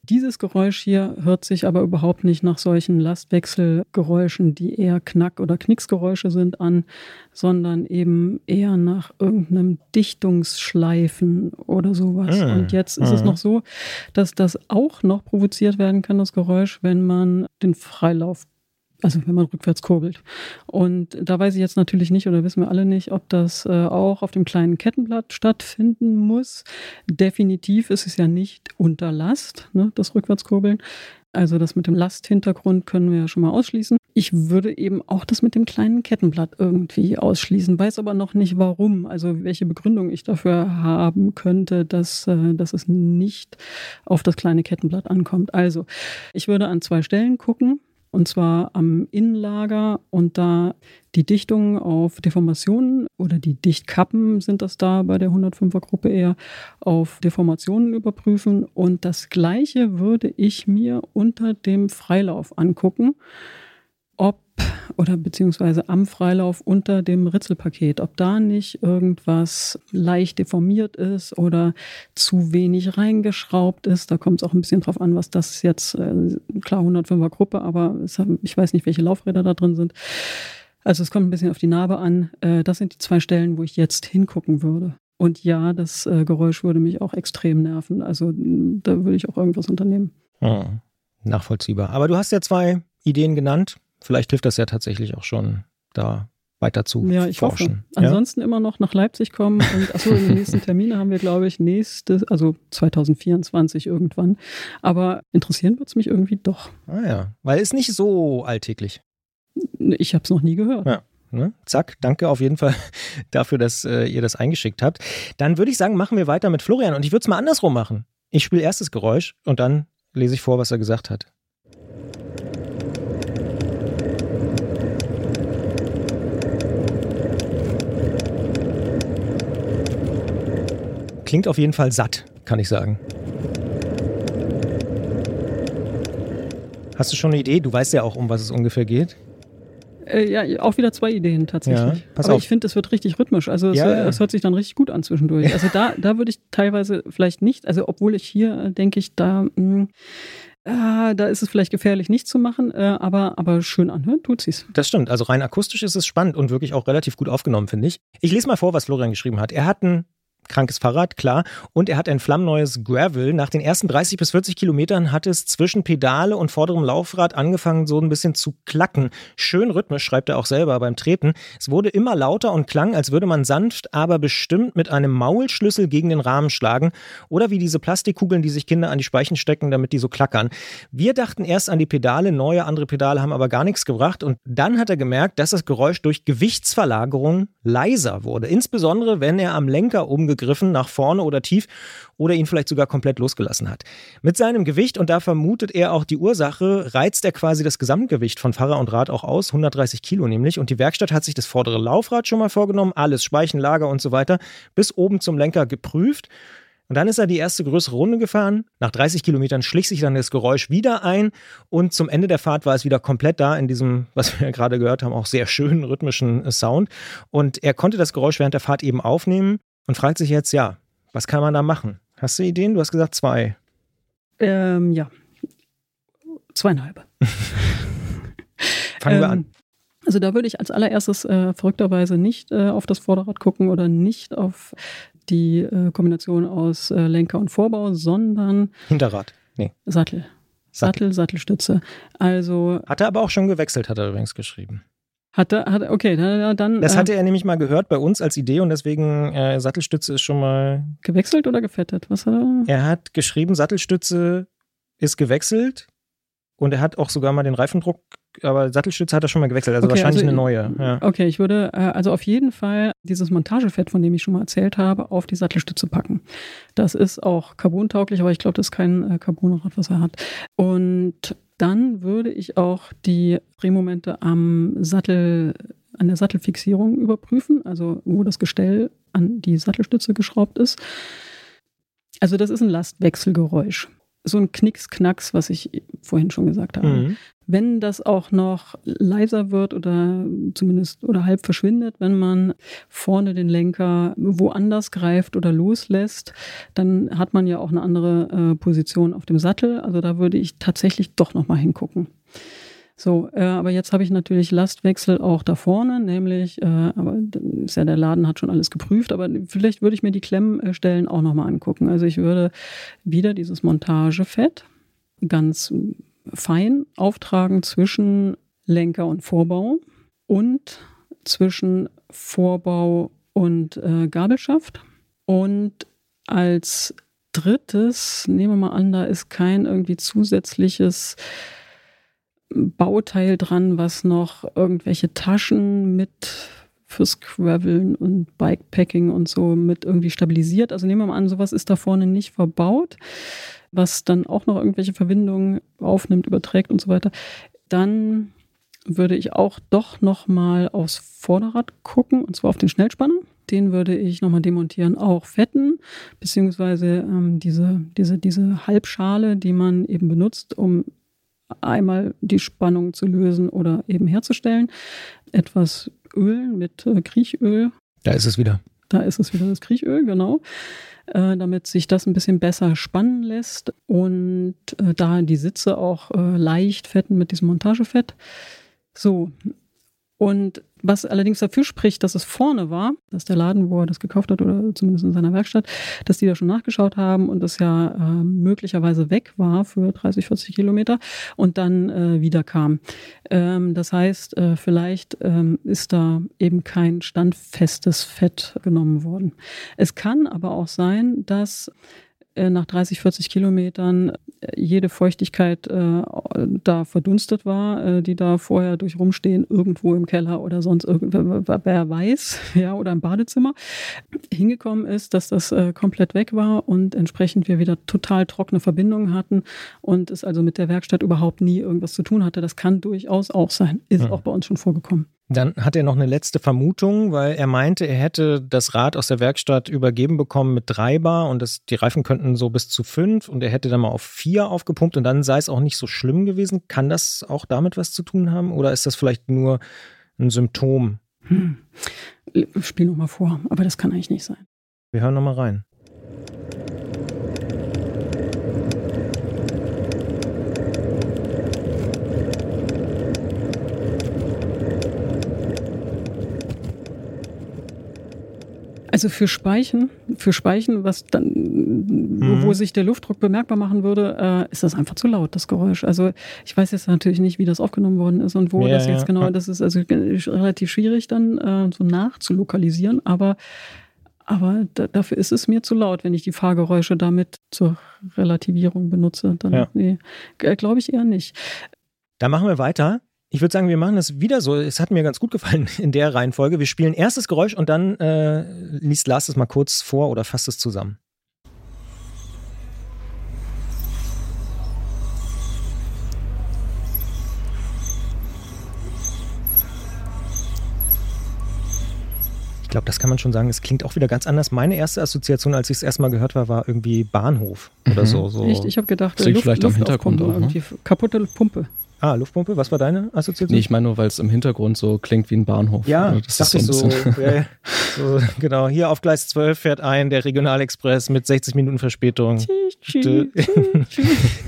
Speaker 4: Dieses Geräusch hier hört sich aber überhaupt nicht nach solchen Lastwechselgeräuschen, die eher Knack- oder Knicksgeräusche sind, an, sondern eben eher nach irgendeinem Dichtungsschleifen oder sowas. Mhm. Und jetzt ist mhm. es noch so, dass das auch noch provoziert werden kann, das Geräusch, wenn man den Freilauf also wenn man rückwärts kurbelt. Und da weiß ich jetzt natürlich nicht oder wissen wir alle nicht, ob das äh, auch auf dem kleinen Kettenblatt stattfinden muss. Definitiv ist es ja nicht unter Last, ne, das Rückwärtskurbeln. Also das mit dem Lasthintergrund können wir ja schon mal ausschließen. Ich würde eben auch das mit dem kleinen Kettenblatt irgendwie ausschließen, weiß aber noch nicht warum, also welche Begründung ich dafür haben könnte, dass, äh, dass es nicht auf das kleine Kettenblatt ankommt. Also ich würde an zwei Stellen gucken und zwar am Innenlager. Und da die Dichtung auf Deformationen oder die Dichtkappen sind das da bei der 105er Gruppe eher auf Deformationen überprüfen. Und das gleiche würde ich mir unter dem Freilauf angucken, oder beziehungsweise am Freilauf unter dem Ritzelpaket, ob da nicht irgendwas leicht deformiert ist oder zu wenig reingeschraubt ist. Da kommt es auch ein bisschen drauf an, was das jetzt, äh, klar 105er Gruppe, aber es, ich weiß nicht, welche Laufräder da drin sind. Also es kommt ein bisschen auf die Narbe an. Äh, das sind die zwei Stellen, wo ich jetzt hingucken würde. Und ja, das äh, Geräusch würde mich auch extrem nerven. Also da würde ich auch irgendwas unternehmen.
Speaker 2: Hm. Nachvollziehbar. Aber du hast ja zwei Ideen genannt. Vielleicht hilft das ja tatsächlich auch schon, da weiter zu ja, ich forschen.
Speaker 4: Hoffe. Ansonsten immer noch nach Leipzig kommen und achso, die nächsten Termine haben wir, glaube ich, nächste, also 2024 irgendwann. Aber interessieren wird es mich irgendwie doch.
Speaker 2: Ah ja, weil es nicht so alltäglich.
Speaker 4: Ich habe es noch nie gehört.
Speaker 2: Ja. Ne? Zack, danke auf jeden Fall dafür, dass äh, ihr das eingeschickt habt. Dann würde ich sagen, machen wir weiter mit Florian und ich würde es mal andersrum machen. Ich spiele erst das Geräusch und dann lese ich vor, was er gesagt hat. Klingt auf jeden Fall satt, kann ich sagen. Hast du schon eine Idee? Du weißt ja auch, um was es ungefähr geht.
Speaker 4: Äh, ja, auch wieder zwei Ideen tatsächlich. Ja, Aber auf. ich finde, es wird richtig rhythmisch. Also es, ja, ja. es, hört sich dann richtig gut an zwischendurch. Also da, da würde ich teilweise vielleicht nicht, also obwohl ich hier äh, denke ich, da, mh, hm, äh, da ist es vielleicht gefährlich nicht zu machen, äh, aber, aber schön anhören tut sie es.
Speaker 2: Das stimmt. Also rein akustisch ist es spannend und wirklich auch relativ gut aufgenommen, finde ich. Ich lese mal vor, was Florian geschrieben hat. Er hat ein krankes Fahrrad, klar. Und er hat ein flammneues Gravel. Nach den ersten 30 bis 40 Kilometern hat es zwischen Pedale und vorderem Laufrad angefangen, so ein bisschen zu klacken. Schön rhythmisch, schreibt er auch selber beim Treten. Es wurde immer lauter und klang, als würde man sanft, aber bestimmt mit einem Maulschlüssel gegen den Rahmen schlagen. Oder wie diese Plastikkugeln, die sich Kinder an die Speichen stecken, damit die so klackern. Wir dachten erst an die Pedale, neue andere Pedale haben aber gar nichts gebracht. Und dann hat er gemerkt, dass das Geräusch durch Gewichtsverlagerung leiser wurde. Insbesondere, wenn er am Lenker umgekehrt gegriffen, nach vorne oder tief oder ihn vielleicht sogar komplett losgelassen hat. Mit seinem Gewicht, und da vermutet er auch die Ursache, reizt er quasi das Gesamtgewicht von Fahrer und Rad auch aus, 130 Kilo nämlich. Und die Werkstatt hat sich das vordere Laufrad schon mal vorgenommen, alles, Speichen, Lager und so weiter, bis oben zum Lenker geprüft. Und dann ist er die erste größere Runde gefahren. Nach 30 Kilometern schlich sich dann das Geräusch wieder ein. Und zum Ende der Fahrt war es wieder komplett da in diesem, was wir gerade gehört haben, auch sehr schönen rhythmischen Sound. Und er konnte das Geräusch während der Fahrt eben aufnehmen und fragt sich jetzt, ja, was kann man da machen? Hast du Ideen? Du hast gesagt zwei.
Speaker 4: Ähm, ja. Zweieinhalb.
Speaker 2: Fangen ähm, wir an.
Speaker 4: Also da würde ich als allererstes äh, verrückterweise nicht äh, auf das Vorderrad gucken oder nicht auf die äh, Kombination aus äh, Lenker und Vorbau, sondern
Speaker 2: Hinterrad. Nee.
Speaker 4: Sattel. Sattel, Sattelstütze. Also.
Speaker 2: Hat er aber auch schon gewechselt, hat er übrigens geschrieben.
Speaker 4: Hat er, hat, okay, dann.
Speaker 2: Das hatte äh, er nämlich mal gehört bei uns als Idee und deswegen äh, Sattelstütze ist schon mal.
Speaker 4: Gewechselt oder gefettet? Was hat er?
Speaker 2: Er hat geschrieben, Sattelstütze ist gewechselt und er hat auch sogar mal den Reifendruck, aber Sattelstütze hat er schon mal gewechselt, also okay, wahrscheinlich also, eine neue. Ja.
Speaker 4: Okay, ich würde äh, also auf jeden Fall dieses Montagefett, von dem ich schon mal erzählt habe, auf die Sattelstütze packen. Das ist auch carbontauglich, aber ich glaube, das ist kein äh, Carbonrad, was er hat. Und dann würde ich auch die Drehmomente am Sattel, an der Sattelfixierung überprüfen, also wo das Gestell an die Sattelstütze geschraubt ist. Also das ist ein Lastwechselgeräusch so ein Knicks, Knacks, was ich vorhin schon gesagt habe. Mhm. Wenn das auch noch leiser wird oder zumindest oder halb verschwindet, wenn man vorne den Lenker woanders greift oder loslässt, dann hat man ja auch eine andere äh, Position auf dem Sattel. Also da würde ich tatsächlich doch noch mal hingucken. So, äh, aber jetzt habe ich natürlich Lastwechsel auch da vorne, nämlich, äh, aber ist ja der Laden hat schon alles geprüft, aber vielleicht würde ich mir die Klemmstellen auch nochmal angucken. Also ich würde wieder dieses Montagefett ganz fein auftragen zwischen Lenker und Vorbau und zwischen Vorbau und äh, Gabelschaft. Und als drittes, nehmen wir mal an, da ist kein irgendwie zusätzliches Bauteil dran, was noch irgendwelche Taschen mit fürs Graveln und Bikepacking und so mit irgendwie stabilisiert. Also nehmen wir mal an, sowas ist da vorne nicht verbaut, was dann auch noch irgendwelche Verbindungen aufnimmt, überträgt und so weiter. Dann würde ich auch doch noch mal aufs Vorderrad gucken und zwar auf den Schnellspanner. Den würde ich nochmal demontieren, auch fetten, beziehungsweise ähm, diese, diese, diese Halbschale, die man eben benutzt, um einmal die Spannung zu lösen oder eben herzustellen. Etwas Öl mit äh, Kriechöl.
Speaker 2: Da ist es wieder.
Speaker 4: Da ist es wieder das Kriechöl, genau. Äh, damit sich das ein bisschen besser spannen lässt und äh, da die Sitze auch äh, leicht fetten mit diesem Montagefett. So, und was allerdings dafür spricht, dass es vorne war, dass der Laden, wo er das gekauft hat oder zumindest in seiner Werkstatt, dass die da schon nachgeschaut haben und es ja äh, möglicherweise weg war für 30, 40 Kilometer und dann äh, wieder kam. Ähm, das heißt, äh, vielleicht ähm, ist da eben kein standfestes Fett genommen worden. Es kann aber auch sein, dass nach 30, 40 Kilometern äh, jede Feuchtigkeit äh, da verdunstet war, äh, die da vorher durch rumstehen, irgendwo im Keller oder sonst irgendwer, wer weiß, ja, oder im Badezimmer, hingekommen ist, dass das äh, komplett weg war und entsprechend wir wieder total trockene Verbindungen hatten und es also mit der Werkstatt überhaupt nie irgendwas zu tun hatte. Das kann durchaus auch sein. Ist ja. auch bei uns schon vorgekommen.
Speaker 2: Dann hat er noch eine letzte Vermutung, weil er meinte, er hätte das Rad aus der Werkstatt übergeben bekommen mit drei Bar und das, die Reifen könnten so bis zu fünf und er hätte dann mal auf vier aufgepumpt und dann sei es auch nicht so schlimm gewesen. Kann das auch damit was zu tun haben oder ist das vielleicht nur ein Symptom? Hm.
Speaker 4: Spiel nochmal vor, aber das kann eigentlich nicht sein.
Speaker 2: Wir hören nochmal rein.
Speaker 4: Also für Speichen, für Speichen, was dann, mhm. wo sich der Luftdruck bemerkbar machen würde, äh, ist das einfach zu laut, das Geräusch. Also ich weiß jetzt natürlich nicht, wie das aufgenommen worden ist und wo ja, das jetzt ja, genau, ja. das ist also relativ schwierig dann äh, so nachzulokalisieren, aber aber da, dafür ist es mir zu laut, wenn ich die Fahrgeräusche damit zur Relativierung benutze. Dann nee, glaube ich eher nicht.
Speaker 2: Da machen wir weiter. Ich würde sagen, wir machen das wieder so. Es hat mir ganz gut gefallen in der Reihenfolge. Wir spielen erstes Geräusch und dann äh, liest Lars es mal kurz vor oder fasst es zusammen. Ich glaube, das kann man schon sagen. Es klingt auch wieder ganz anders. Meine erste Assoziation, als ich es erstmal gehört habe, war irgendwie Bahnhof oder mhm. so. so.
Speaker 4: Echt? Ich habe gedacht,
Speaker 1: Luft, vielleicht Luft am Hintergrund auch,
Speaker 4: ne? kaputte Pumpe.
Speaker 2: Ah, Luftpumpe, was war deine Assoziation?
Speaker 1: Nee, ich meine nur, weil es im Hintergrund so klingt wie ein Bahnhof.
Speaker 2: Ja, das dachte ist so, ich so, ja, so, Genau, hier auf Gleis 12 fährt ein der Regionalexpress mit 60 Minuten Verspätung.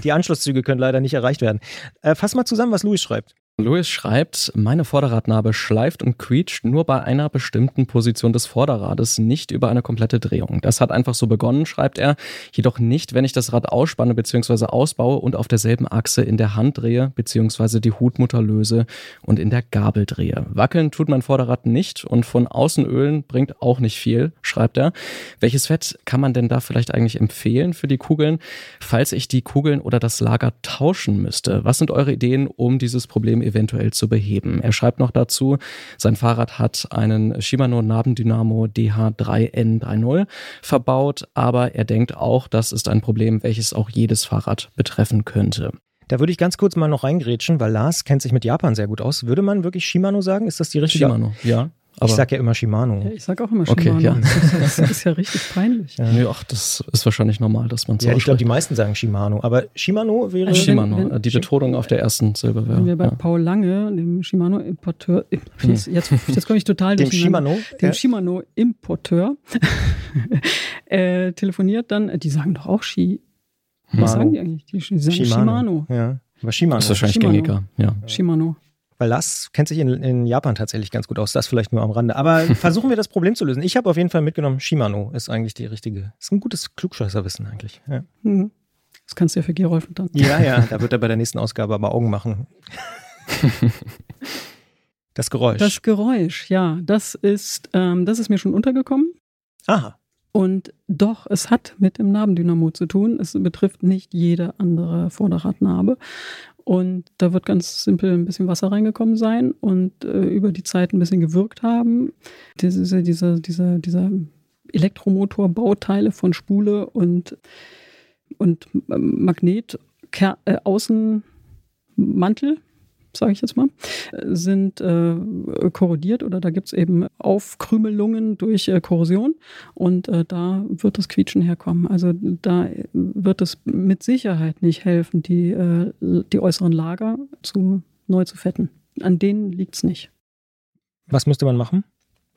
Speaker 2: Die Anschlusszüge können leider nicht erreicht werden. Äh, fass mal zusammen, was Louis schreibt.
Speaker 1: Louis schreibt, meine Vorderradnabe schleift und quietscht nur bei einer bestimmten Position des Vorderrades, nicht über eine komplette Drehung. Das hat einfach so begonnen, schreibt er, jedoch nicht, wenn ich das Rad ausspanne bzw. ausbaue und auf derselben Achse in der Hand drehe bzw. die Hutmutter löse und in der Gabel drehe. Wackeln tut mein Vorderrad nicht und von Außenölen bringt auch nicht viel, schreibt er. Welches Fett kann man denn da vielleicht eigentlich empfehlen für die Kugeln, falls ich die Kugeln oder das Lager tauschen müsste? Was sind eure Ideen, um dieses Problem eventuell zu beheben. Er schreibt noch dazu, sein Fahrrad hat einen Shimano Nabendynamo DH3N30 verbaut, aber er denkt auch, das ist ein Problem, welches auch jedes Fahrrad betreffen könnte.
Speaker 2: Da würde ich ganz kurz mal noch reingrätschen, weil Lars kennt sich mit Japan sehr gut aus. Würde man wirklich Shimano sagen? Ist das die richtige?
Speaker 1: Shimano, ja.
Speaker 2: Aber ich sag ja immer Shimano.
Speaker 4: Ja, ich sag auch immer Shimano. Okay, ja. Das ist ja richtig peinlich.
Speaker 1: Ja. Nee, ach, das ist wahrscheinlich normal, dass man
Speaker 2: so Ja, ich glaube, die meisten sagen Shimano. Aber Shimano wäre.
Speaker 1: Also Shimano, wenn, wenn, die Betonung auf der ersten Silbe wäre.
Speaker 4: Wenn wir bei ja. Paul Lange, dem Shimano-Importeur, hm. jetzt, jetzt, jetzt komme ich total
Speaker 2: Dem Shimano?
Speaker 4: Dem Shimano-Importeur äh, telefoniert, dann, die sagen doch auch Shi. Was sagen die eigentlich? Die, die sagen Shimano. Shimano.
Speaker 2: Ja, aber Shimano.
Speaker 1: Das ist wahrscheinlich Shimano. gängiger. Ja.
Speaker 4: Shimano.
Speaker 2: Weil Lars kennt sich in, in, Japan tatsächlich ganz gut aus. Das vielleicht nur am Rande. Aber versuchen wir das Problem zu lösen. Ich habe auf jeden Fall mitgenommen, Shimano ist eigentlich die richtige. Ist ein gutes Klugscheißerwissen eigentlich. Ja.
Speaker 4: Mhm. Das kannst du ja für Gerolfen dann.
Speaker 2: Ja, ja, da wird er bei der nächsten Ausgabe aber Augen machen. das Geräusch.
Speaker 4: Das Geräusch, ja. Das ist, ähm, das ist mir schon untergekommen.
Speaker 2: Aha.
Speaker 4: Und doch, es hat mit dem Nabendynamo zu tun. Es betrifft nicht jede andere Vorderradnarbe. Und da wird ganz simpel ein bisschen Wasser reingekommen sein und äh, über die Zeit ein bisschen gewirkt haben. Diese, diese, diese, diese Elektromotorbauteile von Spule und, und Magnet äh, Außenmantel, sage ich jetzt mal, sind äh, korrodiert oder da gibt es eben Aufkrümelungen durch äh, Korrosion und äh, da wird das Quietschen herkommen. Also da wird es mit Sicherheit nicht helfen, die, äh, die äußeren Lager zu, neu zu fetten. An denen liegt es nicht.
Speaker 2: Was müsste man machen?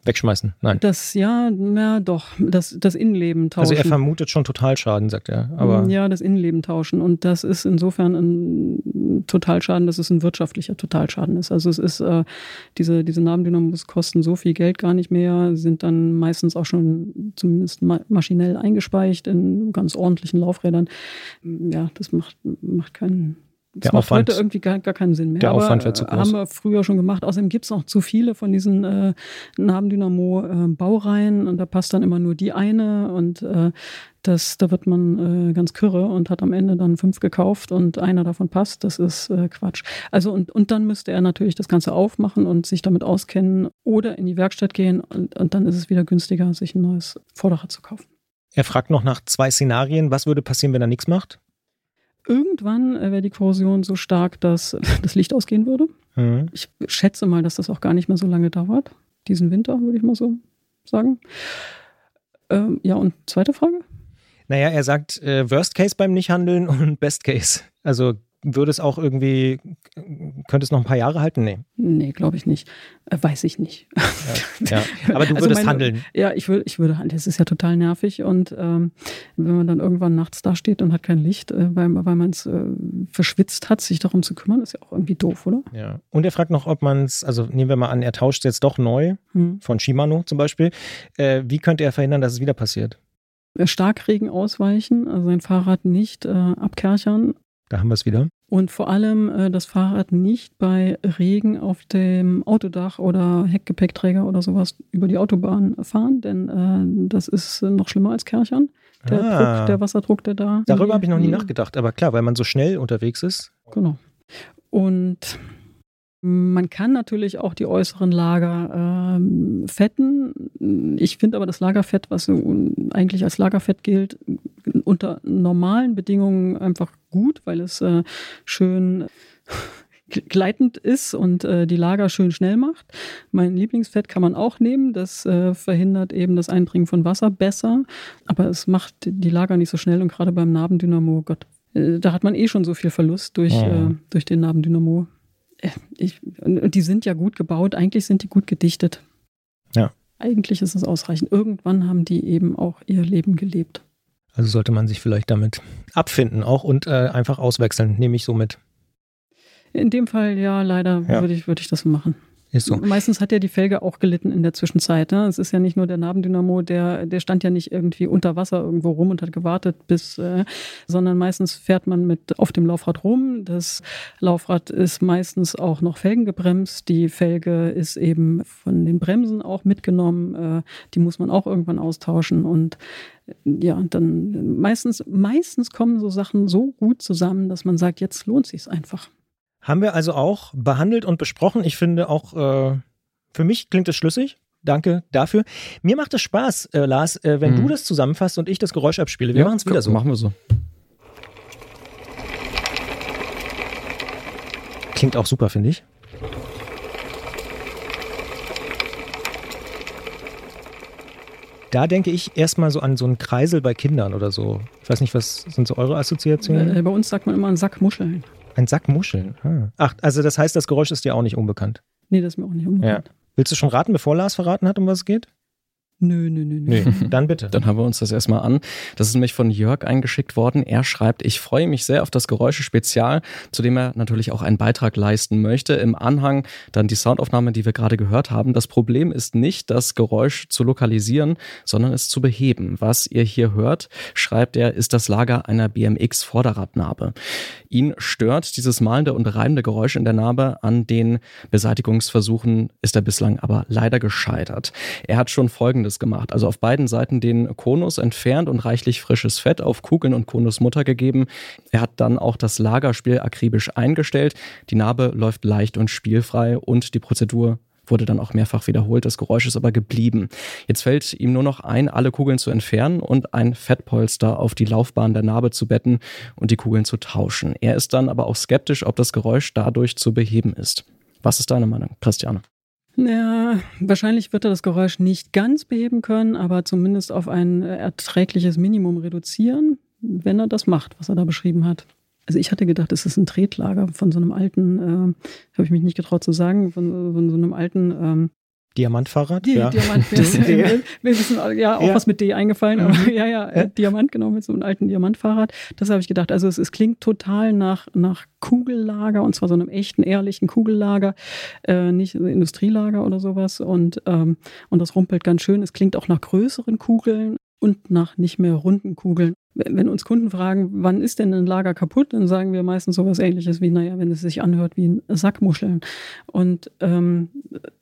Speaker 2: Wegschmeißen? Nein.
Speaker 4: Das, ja, ja, doch. Das, das Innenleben tauschen.
Speaker 2: Also er vermutet schon Totalschaden, sagt er. Aber
Speaker 4: ja, das Innenleben tauschen. Und das ist insofern ein Totalschaden, dass es ein wirtschaftlicher Totalschaden ist. Also es ist, äh, diese, diese Nabendynamos kosten so viel Geld gar nicht mehr, sind dann meistens auch schon zumindest ma maschinell eingespeicht in ganz ordentlichen Laufrädern. Ja, das macht, macht keinen das
Speaker 2: Der
Speaker 4: macht
Speaker 2: Aufwand-
Speaker 4: heute irgendwie gar, gar keinen Sinn mehr.
Speaker 2: der Aufwand wäre zu
Speaker 4: äh,
Speaker 2: groß.
Speaker 4: Haben wir früher schon gemacht. Außerdem gibt es noch zu viele von diesen äh, Nabendynamo-Baureihen und da passt dann immer nur die eine und äh, das, da wird man äh, ganz kürre und hat am Ende dann fünf gekauft und einer davon passt. Das ist äh, Quatsch. Also und, und dann müsste er natürlich das Ganze aufmachen und sich damit auskennen oder in die Werkstatt gehen und, und dann ist es wieder günstiger, sich ein neues Vorderrad zu kaufen.
Speaker 2: er fragt noch nach zwei Szenarien. Was würde passieren, wenn er nichts macht?
Speaker 4: Irgendwann äh, wäre die Korrosion so stark, dass das Licht ausgehen würde.
Speaker 2: Mhm.
Speaker 4: Ich schätze mal, dass das auch gar nicht mehr so lange dauert. Diesen Winter, würde ich mal so sagen. Ähm, ja, und zweite Frage?
Speaker 2: Naja, er sagt äh, Worst Case beim Nichthandeln und Best Case. Also würde es auch irgendwie, könnte es noch ein paar Jahre halten? Nee.
Speaker 4: Nee, glaube ich nicht. Äh, weiß ich nicht.
Speaker 2: Ja. Aber du
Speaker 4: Also
Speaker 2: würdest
Speaker 4: meine-
Speaker 2: handeln.
Speaker 4: Ja, ich, will, ich würde handeln. Das ist ja total nervig. Und ähm, wenn man dann irgendwann nachts dasteht und hat kein Licht, äh, weil, weil man es äh, verschwitzt hat, sich darum zu kümmern, ist ja auch irgendwie doof, oder?
Speaker 2: Ja. Und er fragt noch, ob man es, also nehmen wir mal an, er tauscht jetzt doch neu,
Speaker 4: Hm.
Speaker 2: von Shimano zum Beispiel. Äh, wie könnte er verhindern, dass es wieder passiert?
Speaker 4: Starkregen ausweichen, also sein Fahrrad nicht äh, abkerchern
Speaker 2: Da haben wir es wieder.
Speaker 4: Und vor allem äh, das Fahrrad nicht bei Regen auf dem Autodach oder Heckgepäckträger oder sowas über die Autobahn fahren, denn äh, das ist noch schlimmer als Kerchern. Der,
Speaker 2: Ah.
Speaker 4: Druck, der Wasserdruck, der da.
Speaker 2: Darüber habe ich noch nie
Speaker 4: Mhm.
Speaker 2: nachgedacht, aber klar, weil man so schnell unterwegs ist.
Speaker 4: Genau. Und man kann natürlich auch die äußeren Lager ähm, fetten. Ich finde aber das Lagerfett, was eigentlich als Lagerfett gilt, unter normalen Bedingungen einfach gut, weil es äh, schön gleitend ist und äh, die Lager schön schnell macht. Mein Lieblingsfett kann man auch nehmen. Das äh, verhindert eben das Eindringen von Wasser besser, aber es macht die Lager nicht so schnell und gerade beim Nabendynamo, Gott, äh, da hat man eh schon so viel Verlust durch,
Speaker 2: Ja.
Speaker 4: äh, durch den Nabendynamo. Äh, Ich, und die sind ja gut gebaut, eigentlich sind die gut gedichtet.
Speaker 2: Ja.
Speaker 4: Eigentlich ist es ausreichend. Irgendwann haben die eben auch ihr Leben gelebt.
Speaker 2: Also sollte man sich vielleicht damit abfinden auch und äh, einfach auswechseln, nehme ich so mit.
Speaker 4: In dem Fall, ja, leider
Speaker 2: Ja.
Speaker 4: würde ich, würde ich das machen.
Speaker 2: Ist so.
Speaker 4: Meistens hat ja die Felge auch gelitten in der Zwischenzeit. Ne? Es ist ja nicht nur der Nabendynamo, der, der stand ja nicht irgendwie unter Wasser irgendwo rum und hat gewartet, bis, äh, sondern meistens fährt man mit auf dem Laufrad rum. Das Laufrad ist meistens auch noch felgengebremst. Die Felge ist eben von den Bremsen auch mitgenommen. Äh, die muss man auch irgendwann austauschen. Und äh, ja, dann meistens, meistens kommen so Sachen so gut zusammen, dass man sagt, jetzt lohnt sich einfach.
Speaker 2: Haben wir also auch behandelt und besprochen. Ich finde auch, äh, für mich klingt es schlüssig. Danke dafür. Mir macht es Spaß, äh, Lars, äh, wenn
Speaker 1: Mhm.
Speaker 2: du das zusammenfasst und ich das Geräusch abspiele. Wir machen es wieder so.
Speaker 1: Machen wir so.
Speaker 2: Klingt auch super, finde ich. Da denke ich erstmal so an so einen Kreisel bei Kindern oder so. Ich weiß nicht, was sind so eure Assoziationen?
Speaker 4: Äh, bei uns sagt man immer einen Sack Muscheln.
Speaker 2: Ein Sack Muscheln. Ah. Ach, also das heißt, das Geräusch ist dir auch nicht unbekannt.
Speaker 4: Nee, das ist mir auch nicht unbekannt.
Speaker 2: Willst du schon raten, bevor Lars verraten hat, um was es geht?
Speaker 4: Nö, nö, nö, nö.
Speaker 2: Nee, dann bitte.
Speaker 1: Dann hören wir uns das erstmal an. Das ist nämlich von Jörg eingeschickt worden. Er schreibt, ich freue mich sehr auf das Geräusche-Spezial, zu dem er natürlich auch einen Beitrag leisten möchte. Im Anhang dann die Soundaufnahme, die wir gerade gehört haben. Das Problem ist nicht, das Geräusch zu lokalisieren, sondern es zu beheben. Was ihr hier hört, schreibt er, ist das Lager einer BMX-Vorderradnarbe. Ihn stört dieses malende und reibende Geräusch in der Narbe. An den Beseitigungsversuchen ist er bislang aber leider gescheitert. Er hat schon Folgendes gemacht. Also auf beiden Seiten den Konus entfernt und reichlich frisches Fett auf Kugeln und Konusmutter gegeben. Er hat dann auch das Lagerspiel akribisch eingestellt. Die Narbe läuft leicht und spielfrei und die Prozedur wurde dann auch mehrfach wiederholt. Das Geräusch ist aber geblieben. Jetzt fällt ihm nur noch ein, alle Kugeln zu entfernen und ein Fettpolster auf die Laufbahn der Narbe zu betten und die Kugeln zu tauschen. Er ist dann aber auch skeptisch, ob das Geräusch dadurch zu beheben ist. Was ist deine Meinung, Christiane?
Speaker 4: Ja, wahrscheinlich wird er das Geräusch nicht ganz beheben können, aber zumindest auf ein erträgliches Minimum reduzieren, wenn er das macht, was er da beschrieben hat. Also ich hatte gedacht, es ist ein Tretlager von so einem alten, äh, habe ich mich nicht getraut zu sagen, von, von so einem alten ähm,
Speaker 2: Diamantfahrrad?
Speaker 4: Die, ja. Diamant, wir, wir, wissen ja auch ja. was mit D eingefallen, aber mhm. ja, ja, ja, Diamant, genau, mit so einem alten Diamantfahrrad. Das habe ich gedacht. Also es, es, klingt total nach, nach Kugellager und zwar so einem echten, ehrlichen Kugellager, äh, nicht Industrielager oder sowas. Und, ähm, und das rumpelt ganz schön. Es klingt auch nach größeren Kugeln und nach nicht mehr runden Kugeln wenn uns Kunden fragen, wann ist denn ein Lager kaputt, dann sagen wir meistens sowas ähnliches wie, naja, wenn es sich anhört wie ein Sackmuscheln. Und ähm,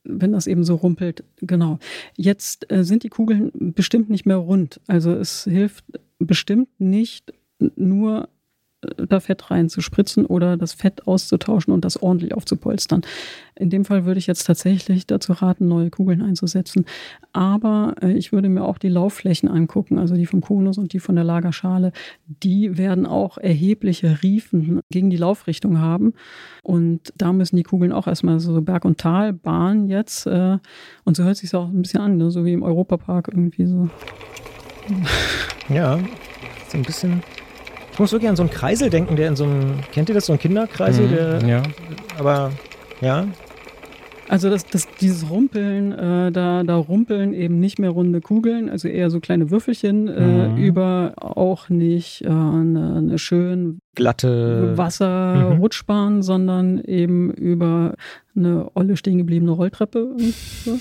Speaker 4: wenn das eben so rumpelt, genau. Jetzt äh, sind die Kugeln bestimmt nicht mehr rund. Also es hilft bestimmt nicht nur da Fett reinzuspritzen oder das Fett auszutauschen und das ordentlich aufzupolstern. In dem Fall würde ich jetzt tatsächlich dazu raten, neue Kugeln einzusetzen. Aber äh, ich würde mir auch die Laufflächen angucken, also die vom Konus und die von der Lagerschale. Die werden auch erhebliche Riefen gegen die Laufrichtung haben. Und da müssen die Kugeln auch erstmal so Berg- und Talbahn jetzt. Äh, und so hört sich auch ein bisschen an, ne? so wie im Europapark irgendwie so.
Speaker 2: Ja, so ein bisschen ich muss wirklich an so einen Kreisel denken, der in so einem, kennt ihr das, so ein Kinderkreisel? Mhm, der,
Speaker 1: ja.
Speaker 2: Aber, ja.
Speaker 4: Also das, das, dieses Rumpeln, äh, da, da rumpeln eben nicht mehr runde Kugeln, also eher so kleine Würfelchen, äh, mhm. über auch nicht äh, eine, eine schön
Speaker 2: glatte
Speaker 4: Wasserrutschbahn, mhm. sondern eben über eine olle stehen gebliebene Rolltreppe. Und, so.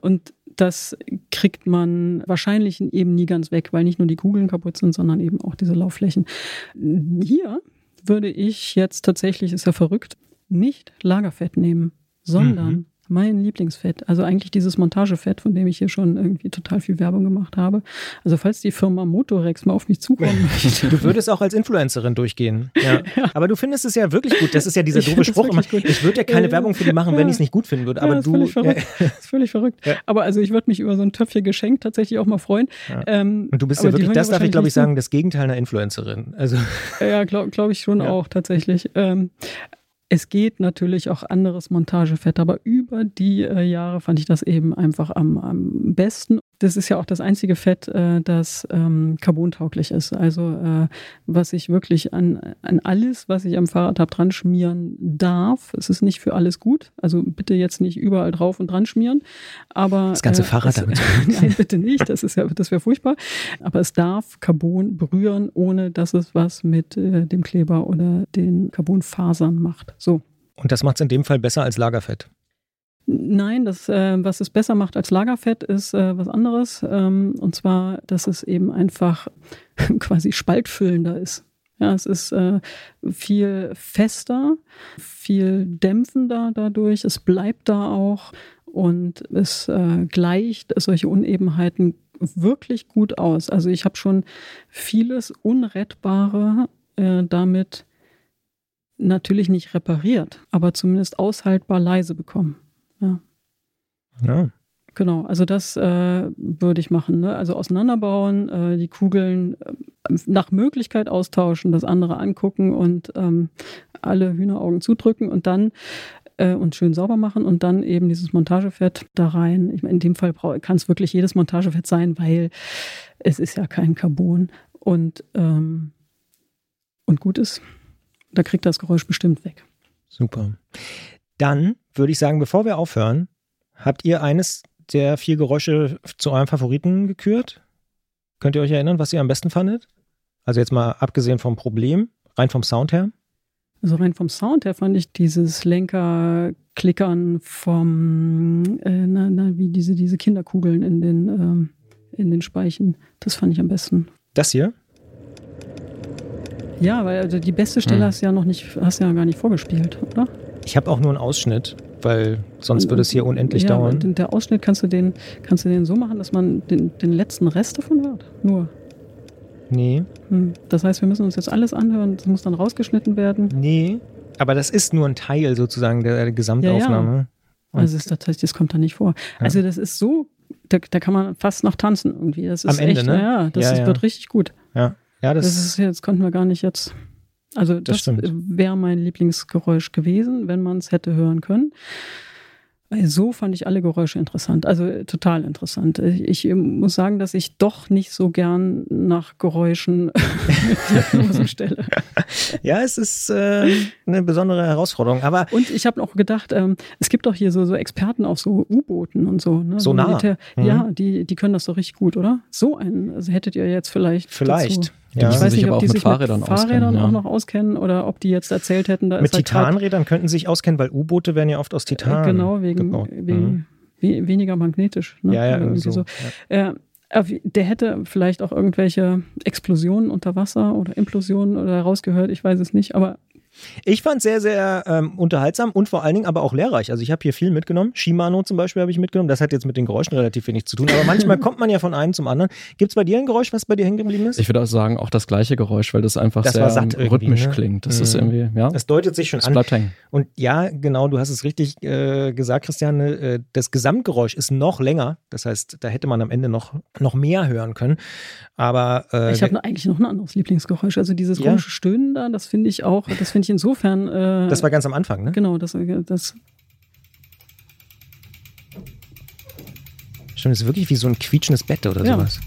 Speaker 4: und das kriegt man wahrscheinlich eben nie ganz weg, weil nicht nur die Kugeln kaputt sind, sondern eben auch diese Laufflächen. Hier würde ich jetzt tatsächlich, ist ja verrückt, nicht Lagerfett nehmen, sondern mhm mein Lieblingsfett. Also eigentlich dieses Montagefett, von dem ich hier schon irgendwie total viel Werbung gemacht habe. Also falls die Firma Motorex mal auf mich zukommen möchte.
Speaker 2: Du würdest auch als Influencerin durchgehen. Ja. ja. Aber du findest es ja wirklich gut. Das ist ja dieser doofe Spruch immer. Ich würde ja keine Werbung für die machen, wenn ich es nicht gut finden würde. Aber ja,
Speaker 4: ist
Speaker 2: du.
Speaker 4: Völlig verrückt. Das ist völlig verrückt. Aber also ich würde mich über so ein Töpfchen geschenkt tatsächlich auch mal freuen.
Speaker 2: Ähm, Und du bist ja wirklich, das darf ich glaube ich sagen, das Gegenteil einer Influencerin. Also.
Speaker 4: Ja, glaube glaub ich schon auch tatsächlich. Ähm, es geht natürlich auch anderes Montagefett, aber über die äh, Jahre fand ich das eben einfach am, am besten. Das ist ja auch das einzige Fett, äh, das ähm, carbontauglich ist. Also äh, was ich wirklich an, an alles, was ich am Fahrrad habe, dran schmieren darf. Es ist nicht für alles gut. Also bitte jetzt nicht überall drauf und dran schmieren. Aber
Speaker 2: das ganze äh, Fahrrad
Speaker 4: es,
Speaker 2: damit.
Speaker 4: nein, bitte nicht. Das ist ja, das wäre furchtbar. Aber es darf Carbon berühren, ohne dass es was mit äh, dem Kleber oder den Carbonfasern macht. So.
Speaker 2: Und das macht es in dem Fall besser als Lagerfett.
Speaker 4: Nein, das, äh, was es besser macht als Lagerfett, ist äh, was anderes. Ähm, und zwar, dass es eben einfach quasi spaltfüllender ist. Ja, es ist äh, viel fester, viel dämpfender dadurch. Es bleibt da auch und es äh, gleicht solche Unebenheiten wirklich gut aus. Also ich habe schon vieles Unrettbare äh, damit natürlich nicht repariert, aber zumindest aushaltbar leise bekommen. Ja.
Speaker 2: ja.
Speaker 4: Genau, also das äh, würde ich machen. Ne? Also auseinanderbauen, äh, die Kugeln äh, nach Möglichkeit austauschen, das andere angucken und ähm, alle Hühneraugen zudrücken und dann äh, und schön sauber machen und dann eben dieses Montagefett da rein. Ich meine, in dem Fall kann es wirklich jedes Montagefett sein, weil es ist ja kein Carbon und, ähm, und gut ist. Da kriegt das Geräusch bestimmt weg.
Speaker 2: Super. Dann würde ich sagen, bevor wir aufhören, habt ihr eines der vier Geräusche zu eurem Favoriten gekürt? Könnt ihr euch erinnern, was ihr am besten fandet? Also jetzt mal abgesehen vom Problem, rein vom Sound her?
Speaker 4: Also rein vom Sound her fand ich dieses Lenkerklickern vom, äh, na, na, wie diese, diese Kinderkugeln in den, ähm, in den Speichen, das fand ich am besten.
Speaker 2: Das hier?
Speaker 4: Ja, weil also die beste Stelle hm. hast du ja noch nicht, hast du ja gar nicht vorgespielt, oder?
Speaker 2: Ich habe auch nur einen Ausschnitt, weil sonst würde es hier unendlich ja, dauern.
Speaker 4: Der Ausschnitt kannst du den, kannst du den so machen, dass man den, den letzten Rest davon hört. Nur.
Speaker 2: Nee.
Speaker 4: Hm. Das heißt, wir müssen uns jetzt alles anhören, das muss dann rausgeschnitten werden.
Speaker 2: Nee, aber das ist nur ein Teil sozusagen der, der Gesamtaufnahme.
Speaker 4: Ja, ja. Also ist tatsächlich, das kommt da nicht vor. Also das ist so, da, da, kann man fast noch tanzen irgendwie. Das ist
Speaker 2: Am Ende,
Speaker 4: echt,
Speaker 2: ne?
Speaker 4: ja, das ist, wird richtig gut.
Speaker 2: Ja, ja das,
Speaker 4: Das ist jetzt konnten wir gar nicht jetzt. Also das,
Speaker 2: stimmt.
Speaker 4: wäre mein Lieblingsgeräusch gewesen, wenn man es hätte hören können. So fand ich alle Geräusche interessant, also total interessant. Ich, ich muss sagen, dass ich doch nicht so gern nach Geräuschen stelle.
Speaker 2: ja, es ist äh, eine besondere Herausforderung. Aber
Speaker 4: Und ich habe auch gedacht, ähm, es gibt doch hier so, so Experten auf so U-Booten und so. Ne?
Speaker 2: Sonar.
Speaker 4: Militär.
Speaker 2: Mhm.
Speaker 4: Ja, die, die können das doch richtig gut, oder? So einen also hättet ihr jetzt vielleicht.
Speaker 2: vielleicht.
Speaker 4: Dazu.
Speaker 1: Die
Speaker 2: Ja.
Speaker 4: Ich weiß
Speaker 1: sich
Speaker 4: nicht, ob die
Speaker 1: mit
Speaker 4: sich
Speaker 1: Fahrrädern
Speaker 4: mit Fahrrädern
Speaker 1: ja.
Speaker 4: auch noch auskennen oder ob die jetzt erzählt hätten, da
Speaker 2: Mit
Speaker 4: halt
Speaker 2: Titanrädern könnten sich auskennen, weil U-Boote werden ja oft aus Titan.
Speaker 4: Genau, wegen,
Speaker 2: gebaut.
Speaker 4: wegen
Speaker 2: Mhm.
Speaker 4: we weniger magnetisch. Ne?
Speaker 2: Ja, ja, irgendwie so.
Speaker 4: Äh, aber wie- der hätte vielleicht auch irgendwelche Explosionen unter Wasser oder Implosionen oder rausgehört, ich weiß es nicht, aber
Speaker 2: Ich fand sehr, sehr ähm, unterhaltsam und vor allen Dingen aber auch lehrreich. Also ich habe hier viel mitgenommen. Shimano zum Beispiel habe ich mitgenommen. Das hat jetzt mit den Geräuschen relativ wenig zu tun. Aber manchmal kommt man ja von einem zum anderen. Gibt es bei dir ein Geräusch, was bei dir hängen geblieben ist?
Speaker 1: Ich würde auch sagen, auch das gleiche Geräusch, weil das einfach
Speaker 2: Das
Speaker 1: sehr
Speaker 2: satt irgendwie,
Speaker 1: rhythmisch
Speaker 2: ne?
Speaker 1: klingt. Das ist
Speaker 2: Mhm.
Speaker 1: irgendwie, ja,
Speaker 2: Das deutet sich schon
Speaker 1: es
Speaker 2: an.
Speaker 1: bleibt hängen.
Speaker 2: Und ja, genau, du hast es richtig äh, gesagt, Christiane. Äh, das Gesamtgeräusch ist noch länger. Das heißt, da hätte man am Ende noch, noch mehr hören können. Aber äh,
Speaker 4: ich habe eigentlich noch ein anderes Lieblingsgeräusch. Also dieses
Speaker 2: Ja.
Speaker 4: komische Stöhnen da, das finde ich auch, das finde ich insofern. Äh,
Speaker 2: das war ganz am Anfang, ne?
Speaker 4: genau, das, das
Speaker 2: Stimmt, das ist wirklich wie so ein quietschendes Bett oder
Speaker 4: Ja.
Speaker 2: sowas.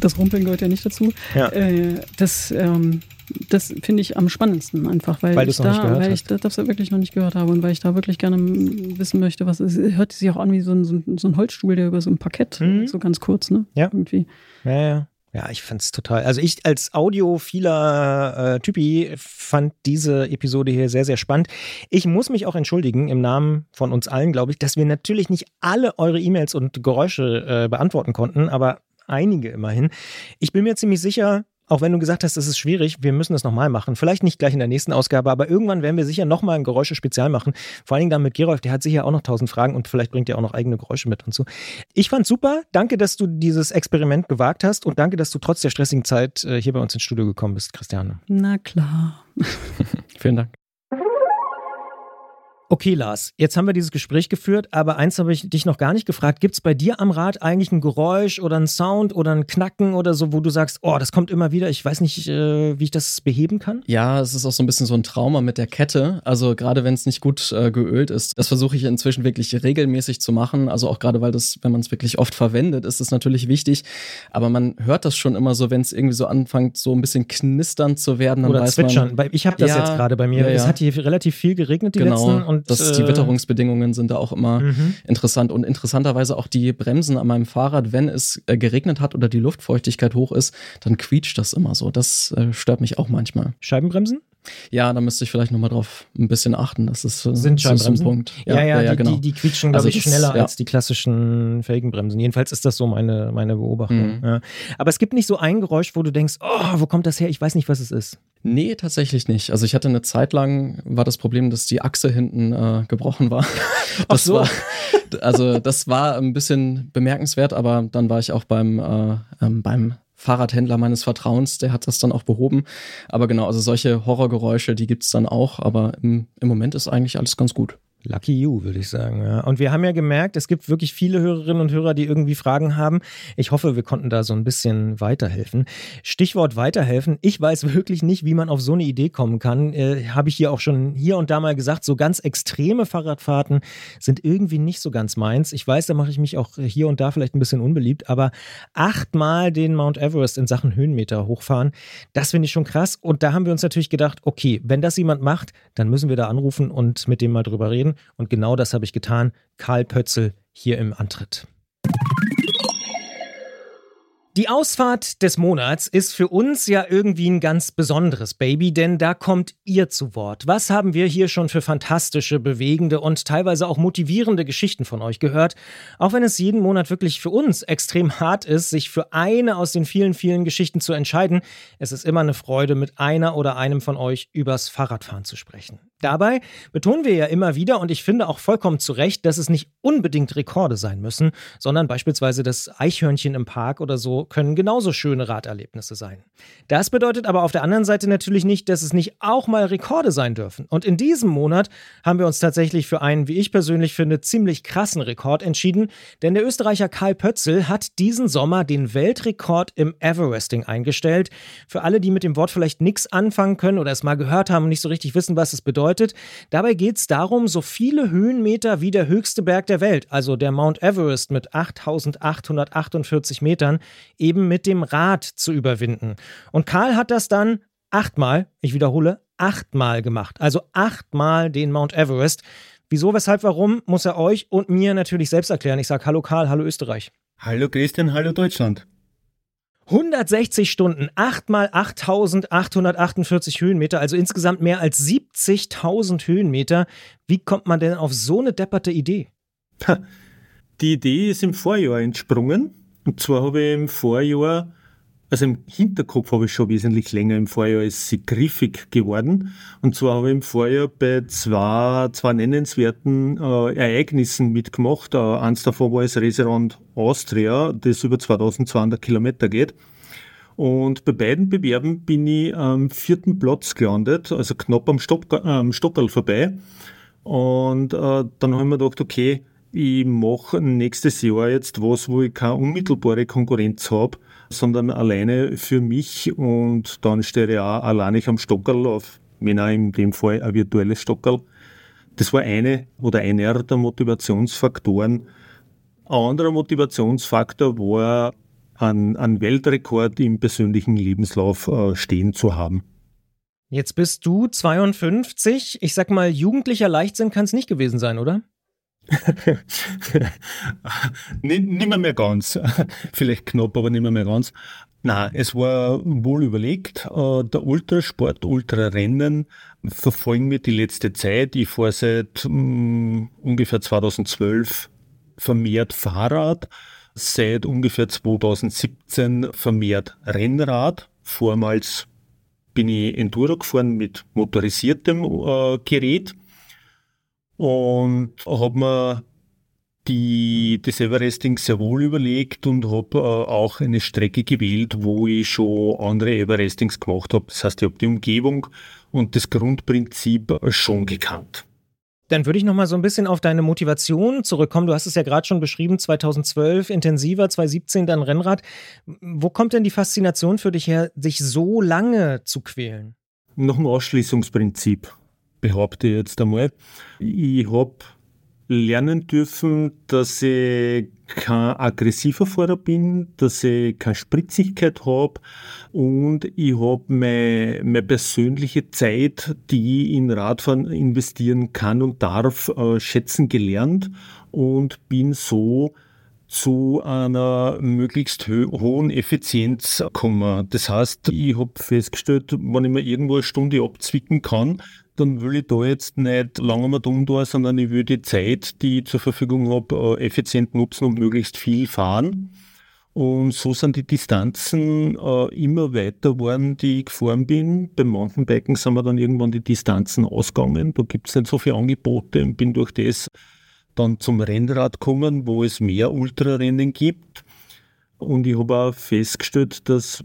Speaker 4: das Rumpeln gehört ja nicht dazu.
Speaker 2: Ja.
Speaker 4: Äh, das ähm, das finde ich am spannendsten einfach, weil,
Speaker 2: Weil
Speaker 4: ich da, weil ich da- das wirklich noch nicht gehört habe und weil ich da wirklich gerne wissen möchte, was es hört sich auch an wie so ein, so ein, so ein Holzstuhl, der über so ein Parkett,
Speaker 2: Mhm.
Speaker 4: so ganz kurz, ne?
Speaker 2: Ja.
Speaker 4: Irgendwie.
Speaker 2: Ja, ja. Ja, ich fand's total. Also ich als audiophiler äh, Typi fand diese Episode hier sehr, sehr spannend. Ich muss mich auch entschuldigen im Namen von uns allen, glaube ich, dass wir natürlich nicht alle eure E-Mails und Geräusche äh, beantworten konnten, aber einige immerhin. Ich bin mir ziemlich sicher, auch wenn du gesagt hast, das ist schwierig, wir müssen das nochmal machen. Vielleicht nicht gleich in der nächsten Ausgabe, aber irgendwann werden wir sicher nochmal ein Geräusche-Spezial machen. Vor allen Dingen dann mit Gerolf, der hat sicher auch noch tausend Fragen und vielleicht bringt er auch noch eigene Geräusche mit und so. Ich fand's super. Danke, dass du dieses Experiment gewagt hast und danke, dass du trotz der stressigen Zeit äh, hier bei uns ins Studio gekommen bist, Christiane.
Speaker 4: Na klar.
Speaker 1: Vielen Dank.
Speaker 2: Okay, Lars, jetzt haben wir dieses Gespräch geführt, aber eins habe ich dich noch gar nicht gefragt. Gibt es bei dir am Rad eigentlich ein Geräusch oder ein Sound oder ein Knacken oder so, wo du sagst, oh, das kommt immer wieder, ich weiß nicht, äh, wie ich das beheben kann?
Speaker 1: Ja, es ist auch so ein bisschen so ein Trauma mit der Kette. Also gerade wenn es nicht gut äh, geölt ist, das versuche ich inzwischen wirklich regelmäßig zu machen. Also auch gerade weil das, wenn man es wirklich oft verwendet, ist es natürlich wichtig. Aber man hört das schon immer so, wenn es irgendwie so anfängt, so ein bisschen knisternd zu werden, dann
Speaker 2: Oder
Speaker 1: weiß
Speaker 2: zwitschern.
Speaker 1: man.
Speaker 2: Ich habe das
Speaker 1: Ja,
Speaker 2: jetzt gerade bei mir.
Speaker 1: ja,
Speaker 2: Es
Speaker 1: ja.
Speaker 2: hat hier relativ viel geregnet die
Speaker 1: Genau,
Speaker 2: letzten und
Speaker 1: das, die
Speaker 2: äh,
Speaker 1: Witterungsbedingungen sind da auch immer
Speaker 2: Mhm.
Speaker 1: interessant und interessanterweise auch die Bremsen an meinem Fahrrad, wenn es äh, geregnet hat oder die Luftfeuchtigkeit hoch ist, dann quietscht das immer so. Das äh, stört mich auch manchmal.
Speaker 2: Scheibenbremsen?
Speaker 1: Ja, da müsste ich vielleicht nochmal drauf ein bisschen achten. Das ist, äh,
Speaker 2: Sind
Speaker 1: ist so ein? Punkt.
Speaker 2: Ja, ja, die,
Speaker 1: genau.
Speaker 2: die, die quietschen, glaube
Speaker 1: Also
Speaker 2: ich, schneller
Speaker 1: ja.
Speaker 2: als die klassischen Felgenbremsen. Jedenfalls ist das so meine, meine Beobachtung.
Speaker 1: Mhm.
Speaker 2: Ja. Aber es gibt nicht so ein Geräusch, wo du denkst, oh, wo kommt das her? Ich weiß nicht, was es ist.
Speaker 1: Nee, tatsächlich nicht. Also ich hatte eine Zeit lang, war das Problem, dass die Achse hinten äh, gebrochen war. Das
Speaker 2: so.
Speaker 1: war, also das war ein bisschen bemerkenswert, aber dann war ich auch beim, äh, ähm, beim Fahrradhändler meines Vertrauens, der hat das dann auch behoben. Aber genau, also solche Horrorgeräusche, die gibt's dann auch, aber im, im Moment ist eigentlich alles ganz gut.
Speaker 2: Lucky you, würde ich sagen. Ja. Und wir haben ja gemerkt, es gibt wirklich viele Hörerinnen und Hörer, die irgendwie Fragen haben. Ich hoffe, wir konnten da so ein bisschen weiterhelfen. Stichwort weiterhelfen. Ich weiß wirklich nicht, wie man auf so eine Idee kommen kann. Äh, Habe ich hier auch schon hier und da mal gesagt, so ganz extreme Fahrradfahrten sind irgendwie nicht so ganz meins. Ich weiß, da mache ich mich auch hier und da vielleicht ein bisschen unbeliebt, aber achtmal den Mount Everest in Sachen Höhenmeter hochfahren, das finde ich schon krass. Und da haben wir uns natürlich gedacht, okay, wenn das jemand macht, dann müssen wir da anrufen und mit dem mal drüber reden. Und genau das habe ich getan. Karl Pötzel hier im Antritt. Die Ausfahrt des Monats ist für uns ja irgendwie ein ganz besonderes Baby, denn da kommt ihr zu Wort. Was haben wir hier schon für fantastische, bewegende und teilweise auch motivierende Geschichten von euch gehört? Auch wenn es jeden Monat wirklich für uns extrem hart ist, sich für eine aus den vielen, vielen Geschichten zu entscheiden, es ist immer eine Freude, mit einer oder einem von euch übers Fahrradfahren zu sprechen. Dabei betonen wir ja immer wieder und ich finde auch vollkommen zu Recht, dass es nicht unbedingt Rekorde sein müssen, sondern beispielsweise das Eichhörnchen im Park oder so können genauso schöne Raderlebnisse sein. Das bedeutet aber auf der anderen Seite natürlich nicht, dass es nicht auch mal Rekorde sein dürfen. Und in diesem Monat haben wir uns tatsächlich für einen, wie ich persönlich finde, ziemlich krassen Rekord entschieden, denn der Österreicher Karl Pötzl hat diesen Sommer den Weltrekord im Everesting eingestellt. Für alle, die mit dem Wort vielleicht nichts anfangen können oder es mal gehört haben und nicht so richtig wissen, was es bedeutet, dabei geht es darum, so viele Höhenmeter wie der höchste Berg der Welt, also der Mount Everest mit 8848 Metern, eben mit dem Rad zu überwinden. Und Karl hat das dann achtmal, ich wiederhole, achtmal gemacht. Also achtmal den Mount Everest. Wieso, weshalb, warum, muss er euch und mir natürlich selbst erklären. Ich sage Hallo Karl, hallo Österreich.
Speaker 5: Hallo Christian, hallo Deutschland.
Speaker 2: 160 Stunden, 8 mal 8848 Höhenmeter, also insgesamt mehr als 70.000 Höhenmeter. Wie kommt man denn auf so eine depperte Idee?
Speaker 5: Die Idee ist im Vorjahr entsprungen. Und zwar habe ich im Vorjahr, also im Hinterkopf habe ich schon wesentlich länger, im Vorjahr ist sie griffig geworden. Und zwar habe ich im Vorjahr bei zwei, zwei nennenswerten äh, Ereignissen mitgemacht. Äh, eins davon war das Reserand Austria, das über 2200 Kilometer geht. Und bei beiden Bewerben bin ich am vierten Platz gelandet, also knapp am, Stock, äh, vorbei. Und äh, dann habe ich mir gedacht, okay, ich mache nächstes Jahr jetzt was, wo ich keine unmittelbare Konkurrenz habe, sondern alleine für mich und dann stehe ich auch alleine am Stockerl auf, wenn auch in dem Fall ein virtuelles Stockerl. Das war eine oder einer der Motivationsfaktoren. Ein anderer Motivationsfaktor war, einen, Weltrekord im persönlichen Lebenslauf äh, stehen zu haben.
Speaker 2: Jetzt bist du 52. Ich sag mal, jugendlicher Leichtsinn kann es nicht gewesen sein, oder?
Speaker 5: Nicht mehr, ganz. Vielleicht knapp, aber nicht mehr, ganz. Na, es war wohl überlegt. Äh, der Ultrasport, Ultrarennen verfolgen wir die letzte Zeit. Ich fahre seit um, ungefähr 2012 vermehrt Fahrrad, seit ungefähr 2017 vermehrt Rennrad. Vormals bin ich Enduro gefahren mit motorisiertem äh, Gerät und habe mir die, das Everesting sehr wohl überlegt und habe äh, auch eine Strecke gewählt, wo ich schon andere Everestings gemacht habe. Das heißt, ich habe die Umgebung und das Grundprinzip schon gekannt.
Speaker 2: Dann würde ich noch mal so ein bisschen auf deine Motivation zurückkommen. Du hast es ja gerade schon beschrieben, 2012 intensiver, 2017 dann Rennrad. Wo kommt denn die Faszination für dich her, sich so lange zu quälen?
Speaker 5: Noch ein Ausschließungsprinzip behaupte ich jetzt einmal. Ich habe lernen dürfen, dass ich kein aggressiver Fahrer bin, dass ich keine Spritzigkeit habe und ich habe meine, meine persönliche Zeit, die ich in Radfahren investieren kann und darf, äh, schätzen gelernt und bin so zu einer möglichst hohen Effizienz gekommen. Das heißt, ich habe festgestellt, wenn ich mir irgendwo eine Stunde abzwicken kann, dann will ich da jetzt nicht lange mal dumm da, sondern ich will die Zeit, die ich zur Verfügung habe, äh, effizient nutzen und möglichst viel fahren. Und so sind die Distanzen äh, immer weiter geworden, die ich gefahren bin. Beim Mountainbiken sind wir dann irgendwann die Distanzen ausgegangen. Da gibt es nicht so viele Angebote und bin durch das dann zum Rennrad gekommen, wo es mehr Ultrarennen gibt. Und ich habe auch festgestellt, dass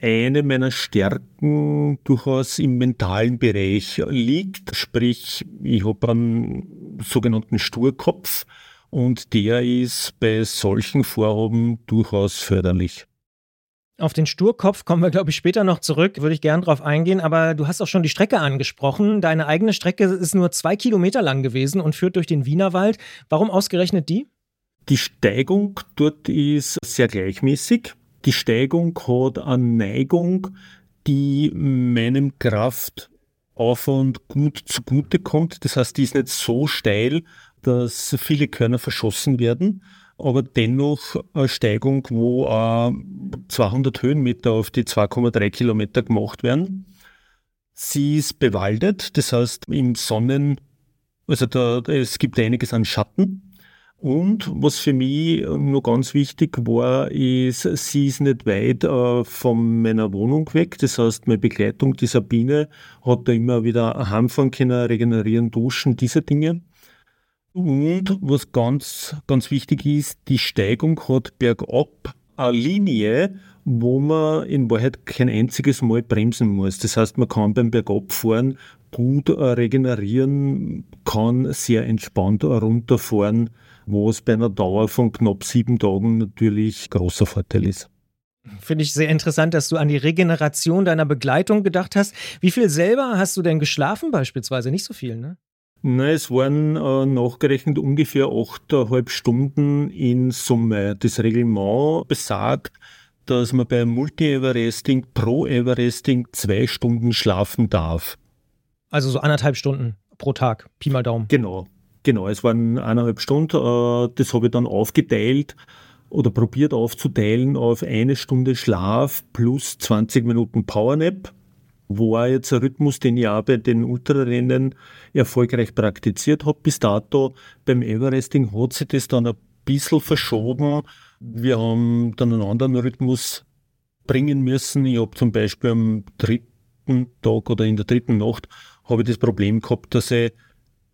Speaker 5: eine meiner Stärken durchaus im mentalen Bereich liegt. Sprich, ich habe einen sogenannten Sturkopf und der ist bei solchen Vorhaben durchaus förderlich.
Speaker 2: Auf den Sturkopf kommen wir, glaube ich, später noch zurück, würde ich gern drauf eingehen, aber du hast auch schon die Strecke angesprochen. Deine eigene Strecke ist nur zwei Kilometer lang gewesen und führt durch den Wienerwald. Warum ausgerechnet die?
Speaker 5: Die Steigung dort ist sehr gleichmäßig. Die Steigung hat eine Neigung, die meinem Kraftaufwand gut zugute kommt. Das heißt, die ist nicht so steil, dass viele Körner verschossen werden, aber dennoch eine Steigung, wo 200 Höhenmeter auf die 2,3 Kilometer gemacht werden. Sie ist bewaldet, das heißt im Sonnen, also da, es gibt einiges an Schatten und was für mich nur ganz wichtig war, ist, sie ist nicht weit äh, von meiner Wohnung weg. Das heißt, meine Begleitung, die Sabine, hat da immer wieder heimfahren können, regenerieren, duschen, diese Dinge. Und was ganz, ganz wichtig ist, die Steigung hat bergab eine Linie, wo man in Wahrheit kein einziges Mal bremsen muss. Das heißt, man kann beim Bergabfahren gut regenerieren, kann sehr entspannt runterfahren, was bei einer Dauer von knapp sieben Tagen natürlich großer Vorteil ist.
Speaker 2: Finde ich sehr interessant, dass du an die Regeneration deiner Begleitung gedacht hast. Wie viel selber hast du denn geschlafen beispielsweise? Nicht so viel, ne?
Speaker 5: Nein, es waren äh, nachgerechnet ungefähr 8,5 Stunden in Summe. Das Reglement besagt, dass man bei Multi-Everesting pro Everesting zwei Stunden schlafen darf.
Speaker 2: Also so anderthalb Stunden pro Tag, Pi mal Daumen.
Speaker 5: Genau, genau. Es waren eineinhalb Stunden. Äh, das habe ich dann aufgeteilt oder probiert aufzuteilen auf eine Stunde Schlaf plus 20 Minuten Powernap. War jetzt ein Rhythmus, den ich auch bei den Ultrarennen erfolgreich praktiziert habe bis dato. Beim Everesting hat sich das dann ein bisschen verschoben. Wir haben dann einen anderen Rhythmus bringen müssen. Ich habe zum Beispiel am dritten Tag oder in der dritten Nacht habe ich das Problem gehabt, dass ich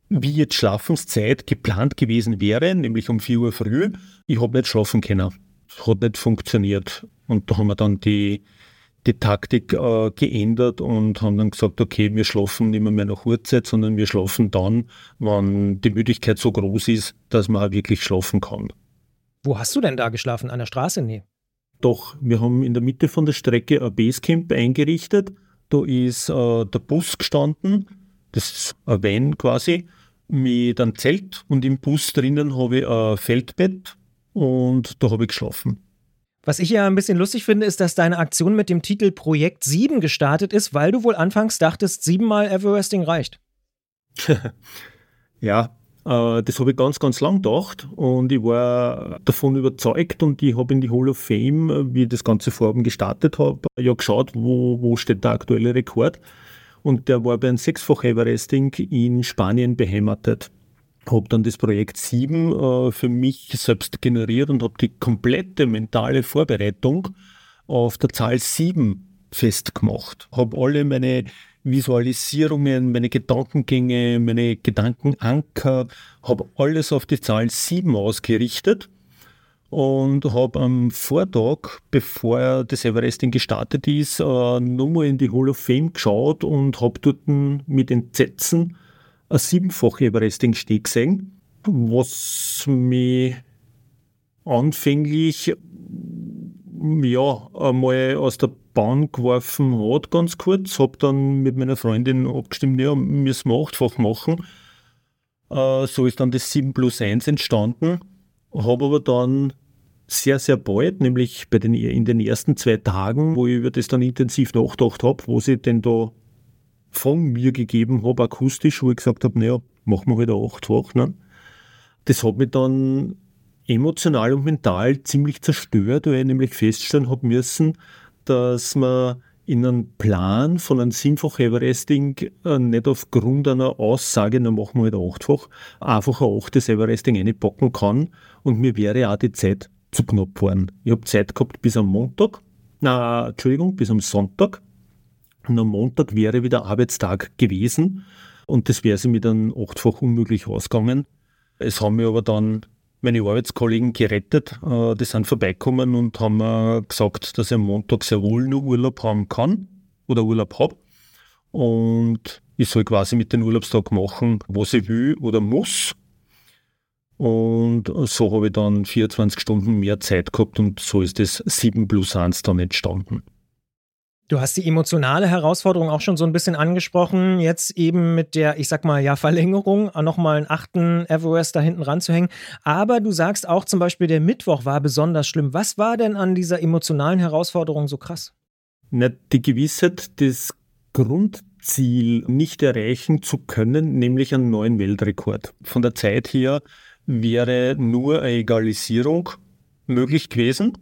Speaker 5: wie jetzt Schlafenszeit geplant gewesen wäre, nämlich um 4 Uhr früh. Ich habe nicht schlafen können. Das hat nicht funktioniert. Und da haben wir dann die, die Taktik äh, geändert und haben dann gesagt, okay, wir schlafen nicht mehr, mehr nach Uhrzeit, sondern wir schlafen dann, wenn die Müdigkeit so groß ist, dass man auch wirklich schlafen kann.
Speaker 2: Wo hast du denn da geschlafen? An der Straße? Nee.
Speaker 5: Doch, wir haben in der Mitte von der Strecke ein Basecamp eingerichtet. Da ist äh, der Bus gestanden, das ist ein Van quasi mit einem Zelt und im Bus drinnen habe ich ein Feldbett und da habe ich geschlafen.
Speaker 2: Was ich ja ein bisschen lustig finde, ist, dass deine Aktion mit dem Titel Projekt 7 gestartet ist, weil du wohl anfangs dachtest, siebenmal Everesting reicht.
Speaker 5: ja, äh, das habe ich ganz, ganz lang gedacht und ich war davon überzeugt und ich habe in die Hall of Fame, wie ich das ganze Vorhaben gestartet habe, ja geschaut, wo, wo steht der aktuelle Rekord und der war bei einem sechsfach Everesting in Spanien beheimatet. Habe dann das Projekt 7 äh, für mich selbst generiert und habe die komplette mentale Vorbereitung auf der Zahl 7 festgemacht. Habe alle meine Visualisierungen, meine Gedankengänge, meine Gedankenanker, habe alles auf die Zahl 7 ausgerichtet und habe am Vortag, bevor das Everesting gestartet ist, äh, nochmal in die Hall of Fame geschaut und habe dort mit Entsetzen ein siebenfache Everesting-Steg gesehen, was mich anfänglich ja, einmal aus der Bahn geworfen hat, ganz kurz. Habe dann mit meiner Freundin abgestimmt, ja, müssen wir achtfach machen. Äh, so ist dann das 7 plus 1 entstanden. Habe aber dann sehr, sehr bald, nämlich bei den, in den ersten zwei Tagen, wo ich über das dann intensiv nachgedacht habe, was ich denn da von mir gegeben habe, akustisch, wo ich gesagt habe, naja, machen wir halt acht Wochen. Ne? Das hat mich dann emotional und mental ziemlich zerstört, weil ich nämlich feststellen habe müssen, dass man in einem Plan von einem siebenfach Everesting äh, nicht aufgrund einer Aussage, dann machen wir halt achtfach, einfach ein achtes Everesting einpacken kann und mir wäre auch die Zeit zu knapp waren. Ich habe Zeit gehabt bis am Montag, na, Entschuldigung, bis am Sonntag. Und am Montag wäre wieder Arbeitstag gewesen und das wäre sie mir dann achtfach unmöglich ausgegangen. Es haben mir aber dann meine Arbeitskollegen gerettet. Äh, die sind vorbeigekommen und haben mir gesagt, dass ich am Montag sehr wohl nur Urlaub haben kann oder Urlaub habe. Und ich soll quasi mit dem Urlaubstag machen, was ich will oder muss. Und so habe ich dann 24 Stunden mehr Zeit gehabt und so ist das 7 plus 1 dann entstanden.
Speaker 2: Du hast die emotionale Herausforderung auch schon so ein bisschen angesprochen, jetzt eben mit der, ich sag mal, ja, Verlängerung, nochmal einen achten Everest da hinten ranzuhängen. Aber du sagst auch zum Beispiel, der Mittwoch war besonders schlimm. Was war denn an dieser emotionalen Herausforderung so krass?
Speaker 5: Na, die Gewissheit, das Grundziel nicht erreichen zu können, nämlich einen neuen Weltrekord. Von der Zeit her wäre nur eine Egalisierung möglich gewesen,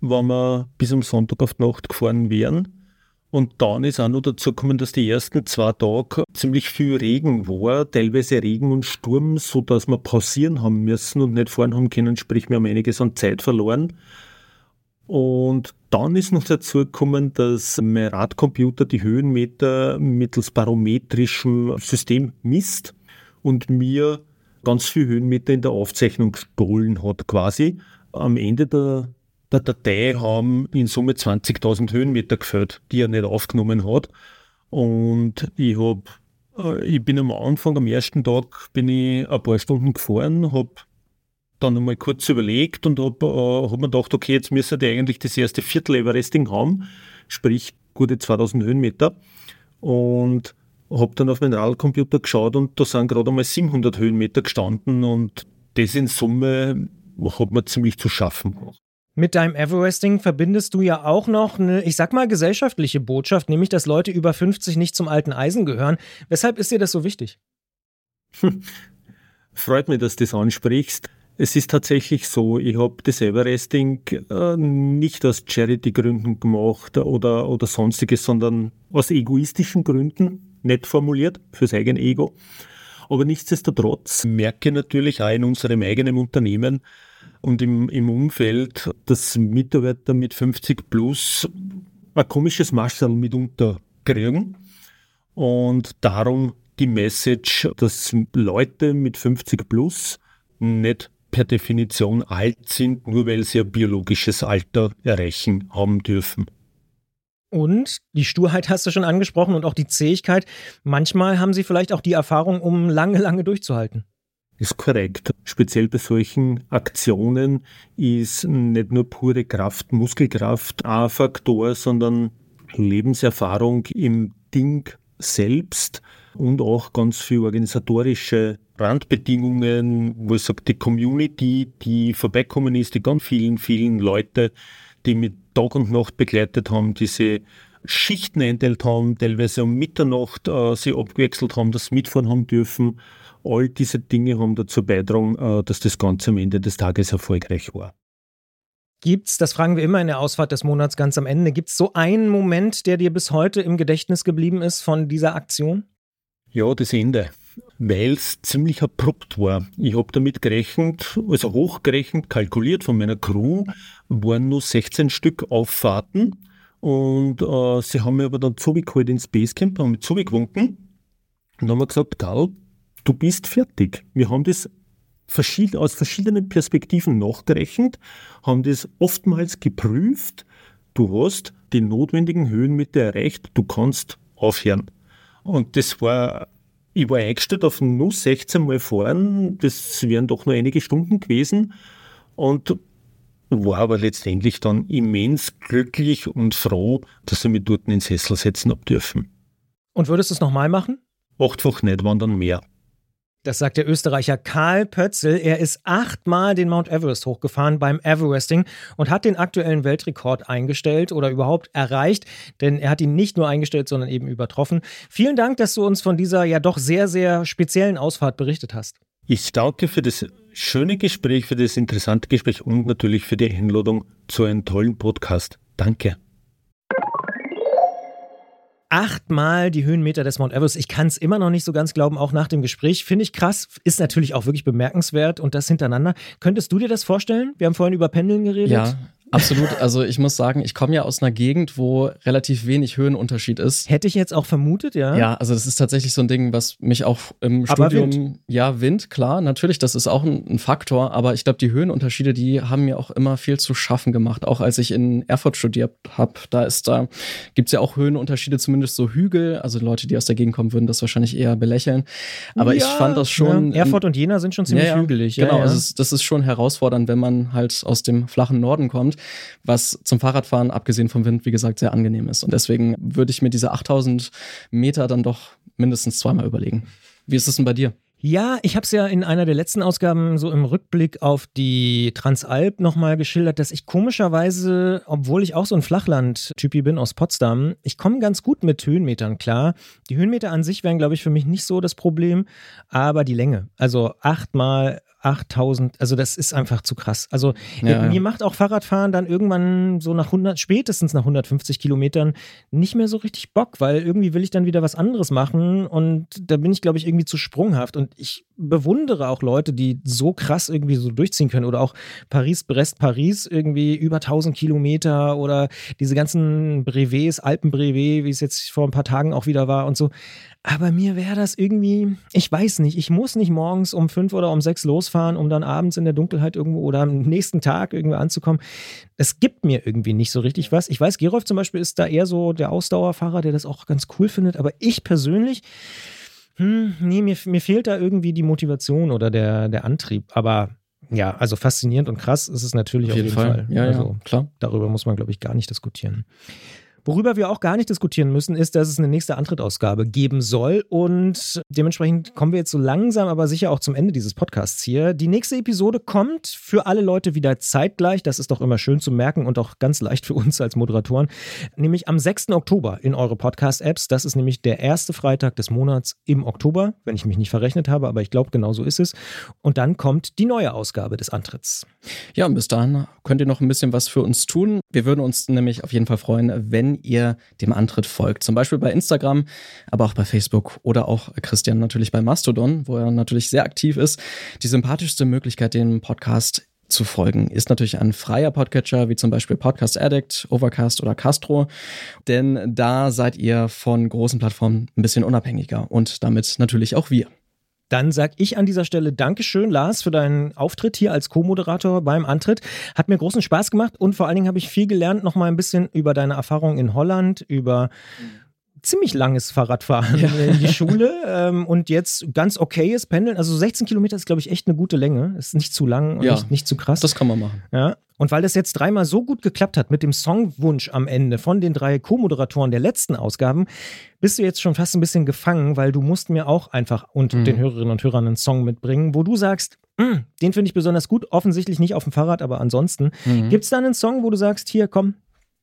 Speaker 5: wenn wir bis am Sonntag auf die Nacht gefahren wären. Und dann ist auch noch dazu gekommen, dass die ersten zwei Tage ziemlich viel Regen war, teilweise Regen und Sturm, so dass wir pausieren haben müssen und nicht fahren haben können, sprich wir haben einiges an Zeit verloren. Und dann ist noch dazu gekommen, dass mein Radcomputer die Höhenmeter mittels barometrischem System misst und mir ganz viel Höhenmeter in der Aufzeichnung gestohlen hat quasi. Am Ende der der Datei haben in Summe 20.000 Höhenmeter gefällt, die er nicht aufgenommen hat. Und ich habe äh, ich bin am Anfang, am ersten Tag, bin ich ein paar Stunden gefahren, habe dann einmal kurz überlegt und habe äh, hab mir gedacht, okay, jetzt müsste der eigentlich das erste Viertel Everesting haben, sprich gute 2000 Höhenmeter. Und habe dann auf meinen Radcomputer geschaut und da sind gerade einmal 700 Höhenmeter gestanden und das in Summe hat mir ziemlich zu schaffen.
Speaker 2: Mit deinem Everesting verbindest du ja auch noch eine, ich sag mal, gesellschaftliche Botschaft, nämlich, dass Leute über 50 nicht zum alten Eisen gehören. Weshalb ist dir das so wichtig?
Speaker 5: Freut mich, dass du das ansprichst. Es ist tatsächlich so, ich habe das Everesting äh, nicht aus Charity-Gründen gemacht oder, oder sonstiges, sondern aus egoistischen Gründen, nett formuliert, fürs eigene Ego. Aber nichtsdestotrotz merke ich natürlich auch in unserem eigenen Unternehmen, und im, im Umfeld, dass Mitarbeiter mit 50 plus ein komisches Maschsal mitunter kriegen. Und darum die Message, dass Leute mit 50 plus nicht per Definition alt sind, nur weil sie ein biologisches Alter erreichen haben dürfen.
Speaker 2: Und die Sturheit hast du schon angesprochen und auch die Zähigkeit. Manchmal haben sie vielleicht auch die Erfahrung, um lange, lange durchzuhalten.
Speaker 5: Ist korrekt. Speziell bei solchen Aktionen ist nicht nur pure Kraft, Muskelkraft ein Faktor, sondern Lebenserfahrung im Ding selbst und auch ganz viel organisatorische Randbedingungen, wo ich sage, die Community, die vorbeikommen ist, die ganz vielen, vielen Leute, die mit Tag und Nacht begleitet haben, diese Schichten einteilt haben, teilweise um Mitternacht äh, sie abgewechselt haben, das mitfahren haben dürfen all diese Dinge haben dazu beigetragen, äh, dass das Ganze am Ende des Tages erfolgreich war.
Speaker 2: Gibt's, das fragen wir immer in der Ausfahrt des Monats ganz am Ende, gibt es so einen Moment, der dir bis heute im Gedächtnis geblieben ist von dieser Aktion?
Speaker 5: Ja, das Ende, weil es ziemlich abrupt war. Ich habe damit gerechnet, also hochgerechnet, kalkuliert von meiner Crew, waren nur 16 Stück Auffahrten und äh, sie haben mir aber dann zugeholt ins Basecamp, haben mich zugewunken und haben gesagt, Karl, du bist fertig. Wir haben das aus verschiedenen Perspektiven nachgerechnet, haben das oftmals geprüft. Du hast die notwendigen Höhenmeter erreicht, du kannst aufhören. Und das war, ich war eingestellt auf nur 16 Mal fahren, das wären doch nur einige Stunden gewesen und war aber letztendlich dann immens glücklich und froh, dass ich mich dort ins Sessel setzen habe dürfen.
Speaker 2: Und würdest du es nochmal machen?
Speaker 5: Achtfach nicht, waren dann mehr.
Speaker 2: Das sagt der Österreicher Karl Pötzl. Er ist achtmal den Mount Everest hochgefahren beim Everesting und hat den aktuellen Weltrekord eingestellt oder überhaupt erreicht, denn er hat ihn nicht nur eingestellt, sondern eben übertroffen. Vielen Dank, dass du uns von dieser ja doch sehr, sehr speziellen Ausfahrt berichtet hast.
Speaker 5: Ich danke für das schöne Gespräch, für das interessante Gespräch und natürlich für die Einladung zu einem tollen Podcast. Danke
Speaker 2: achtmal die Höhenmeter des Mount Everest. Ich kann es immer noch nicht so ganz glauben, auch nach dem Gespräch. Finde ich krass, ist natürlich auch wirklich bemerkenswert und das hintereinander. Könntest du dir das vorstellen? Wir haben vorhin über Pendeln geredet.
Speaker 1: Ja, Absolut. Also ich muss sagen, ich komme ja aus einer Gegend, wo relativ wenig Höhenunterschied ist.
Speaker 2: Hätte ich jetzt auch vermutet, ja.
Speaker 1: Ja, also das ist tatsächlich so ein Ding, was mich auch im aber Studium, Wind. ja, Wind, klar, natürlich, das ist auch ein, ein Faktor, aber ich glaube, die Höhenunterschiede, die haben mir auch immer viel zu schaffen gemacht. Auch als ich in Erfurt studiert habe, da ist da, gibt's ja auch Höhenunterschiede, zumindest so Hügel. Also Leute, die aus der Gegend kommen, würden das wahrscheinlich eher belächeln. Aber ja, ich fand das schon.
Speaker 2: Ja. Erfurt und Jena sind schon ziemlich
Speaker 1: ja,
Speaker 2: hügelig.
Speaker 1: Genau, also das ist schon herausfordernd, wenn man halt aus dem flachen Norden kommt was zum Fahrradfahren, abgesehen vom Wind, wie gesagt, sehr angenehm ist. Und deswegen würde ich mir diese 8000 Meter dann doch mindestens zweimal überlegen. Wie ist es denn bei dir?
Speaker 2: Ja, ich habe es ja in einer der letzten Ausgaben so im Rückblick auf die Transalp nochmal geschildert, dass ich komischerweise, obwohl ich auch so ein Flachland-Typi bin aus Potsdam, ich komme ganz gut mit Höhenmetern klar. Die Höhenmeter an sich wären, glaube ich, für mich nicht so das Problem, aber die Länge. Also achtmal 8000, also das ist einfach zu krass. Also ja, mir macht auch Fahrradfahren dann irgendwann so nach 100, spätestens nach 150 Kilometern nicht mehr so richtig Bock, weil irgendwie will ich dann wieder was anderes machen und da bin ich, glaube ich, irgendwie zu sprunghaft und ich bewundere auch Leute, die so krass irgendwie so durchziehen können oder auch Paris, Brest, Paris irgendwie über 1000 Kilometer oder diese ganzen Brevets, Alpenbrevet, wie es jetzt vor ein paar Tagen auch wieder war und so. Aber mir wäre das irgendwie, ich weiß nicht, ich muss nicht morgens um fünf oder um sechs losfahren, um dann abends in der Dunkelheit irgendwo oder am nächsten Tag irgendwie anzukommen. Es gibt mir irgendwie nicht so richtig was. Ich weiß, Gerolf zum Beispiel ist da eher so der Ausdauerfahrer, der das auch ganz cool findet. Aber ich persönlich, hm, nee, mir, mir fehlt da irgendwie die Motivation oder der, der Antrieb. Aber ja, also faszinierend und krass ist es natürlich auf jeden, auf jeden Fall. Fall.
Speaker 1: Ja,
Speaker 2: also,
Speaker 1: ja, klar.
Speaker 2: Darüber muss man, glaube ich, gar nicht diskutieren. Worüber wir auch gar nicht diskutieren müssen, ist, dass es eine nächste Antrittausgabe geben soll. Und dementsprechend kommen wir jetzt so langsam, aber sicher auch zum Ende dieses Podcasts hier. Die nächste Episode kommt für alle Leute wieder zeitgleich. Das ist doch immer schön zu merken und auch ganz leicht für uns als Moderatoren. Nämlich am 6. Oktober in eure Podcast-Apps. Das ist nämlich der erste Freitag des Monats im Oktober, wenn ich mich nicht verrechnet habe, aber ich glaube, genau so ist es. Und dann kommt die neue Ausgabe des Antritts.
Speaker 1: Ja, und bis dahin könnt ihr noch ein bisschen was für uns tun. Wir würden uns nämlich auf jeden Fall freuen, wenn ihr dem Antritt folgt. Zum Beispiel bei Instagram, aber auch bei Facebook oder auch Christian natürlich bei Mastodon, wo er natürlich sehr aktiv ist. Die sympathischste Möglichkeit, dem Podcast zu folgen, ist natürlich ein freier Podcatcher, wie zum Beispiel Podcast Addict, Overcast oder Castro. Denn da seid ihr von großen Plattformen ein bisschen unabhängiger und damit natürlich auch wir.
Speaker 2: Dann sag ich an dieser Stelle Dankeschön, Lars, für deinen Auftritt hier als Co-Moderator beim Antritt. Hat mir großen Spaß gemacht und vor allen Dingen habe ich viel gelernt, noch mal ein bisschen über deine Erfahrungen in Holland, über ziemlich langes Fahrradfahren ja. in die Schule ähm, und jetzt ganz okayes Pendeln. Also 16 Kilometer ist, glaube ich, echt eine gute Länge. Ist nicht zu lang und ja, nicht, nicht zu krass.
Speaker 1: Das kann man machen.
Speaker 2: Ja. Und weil das jetzt dreimal so gut geklappt hat mit dem Songwunsch am Ende von den drei Co-Moderatoren der letzten Ausgaben, bist du jetzt schon fast ein bisschen gefangen, weil du musst mir auch einfach und mhm. den Hörerinnen und Hörern einen Song mitbringen, wo du sagst, hm, den finde ich besonders gut, offensichtlich nicht auf dem Fahrrad, aber ansonsten. Mhm. Gibt es da einen Song, wo du sagst, hier, komm,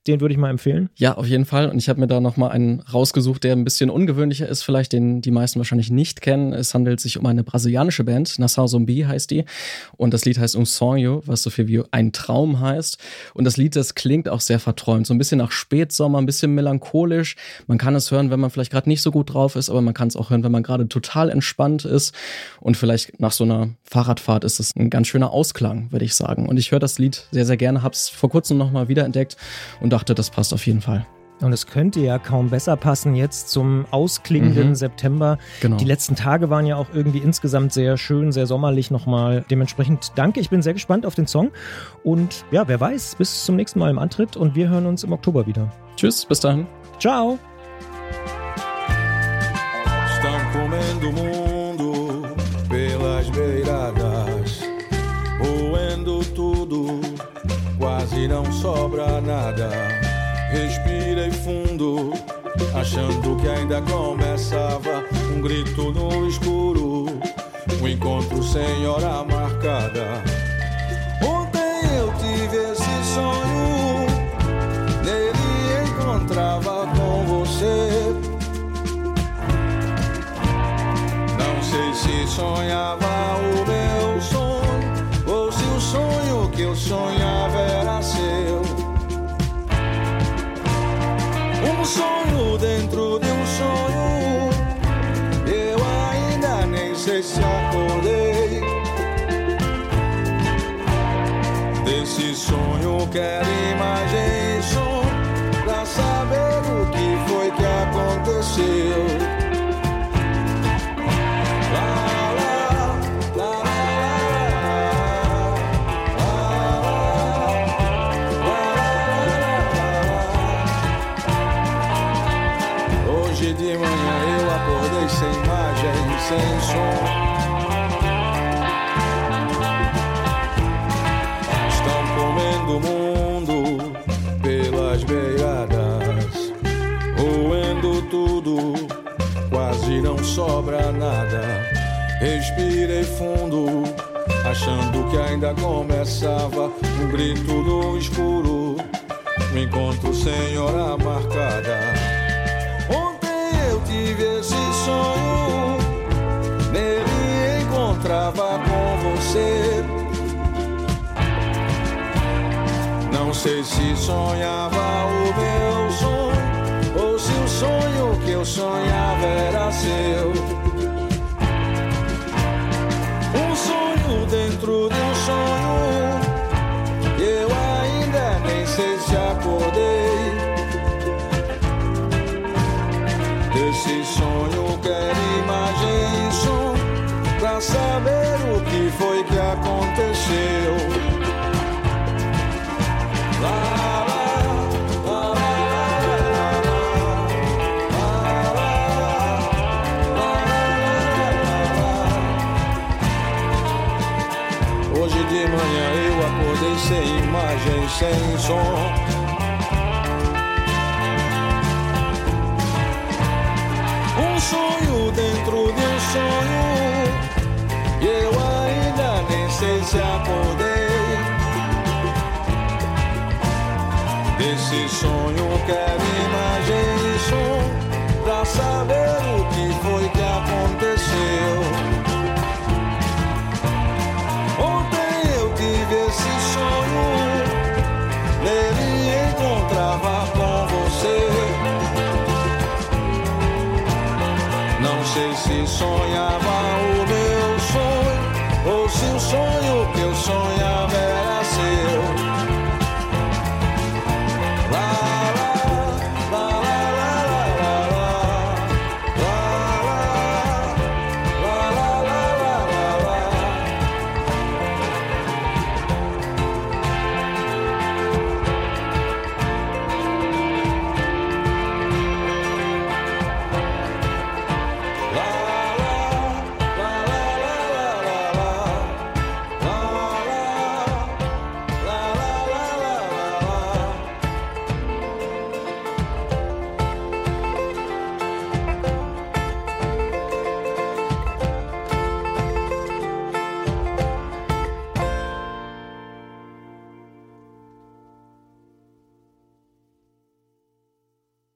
Speaker 2: den würde ich mal empfehlen.
Speaker 1: Ja, auf jeden Fall. Und ich habe mir da nochmal einen rausgesucht, der ein bisschen ungewöhnlicher ist, vielleicht den die meisten wahrscheinlich nicht kennen. Es handelt sich um eine brasilianische Band, Nassau Zombie heißt die. Und das Lied heißt Un Sonho, was so viel wie ein Traum heißt. Und das Lied, das klingt auch sehr verträumt. So ein bisschen nach Spätsommer, ein bisschen melancholisch. Man kann es hören, wenn man vielleicht gerade nicht so gut drauf ist, aber man kann es auch hören, wenn man gerade total entspannt ist. Und vielleicht nach so einer Fahrradfahrt ist es ein ganz schöner Ausklang, würde ich sagen. Und ich höre das Lied sehr, sehr gerne, habe es vor kurzem nochmal wiederentdeckt und dachte, das passt auf jeden Fall.
Speaker 2: Und es könnte ja kaum besser passen jetzt zum ausklingenden mhm. September. Genau. Die letzten Tage waren ja auch irgendwie insgesamt sehr schön, sehr sommerlich nochmal. Dementsprechend danke, ich bin sehr gespannt auf den Song. Und ja, wer weiß, bis zum nächsten Mal im Antritt und wir hören uns im Oktober wieder.
Speaker 1: Tschüss, bis dahin.
Speaker 2: Ciao.
Speaker 6: Estão quase não sobra nada. Respirei fundo, achando que ainda começava um grito no escuro, um encontro sem hora marcada. Ontem eu tive esse sonho, nele encontrava com você. Não sei se sonhava o meu sonho, ou se o sonho que eu sonhava era dentro de um sonho. Eu ainda nem sei se acordei. Desse sonho quero imagem sobra nada. Respirei fundo, achando que ainda começava um grito no escuro, um encontro sem hora marcada. Ontem eu tive esse sonho Nele encontrava com você. Não sei se sonhava o meu sonho sonho que eu sonhava era seu. Um sonho dentro de um sonho. Eu ainda nem sei se acordei. Um sonho dentro de um sonho. E eu ainda nem sei se acordei. Desse sonho quero imagem e som. Pra saber o que foi que aconteceu. sei se sonhava o meu sonho ou se o sonho que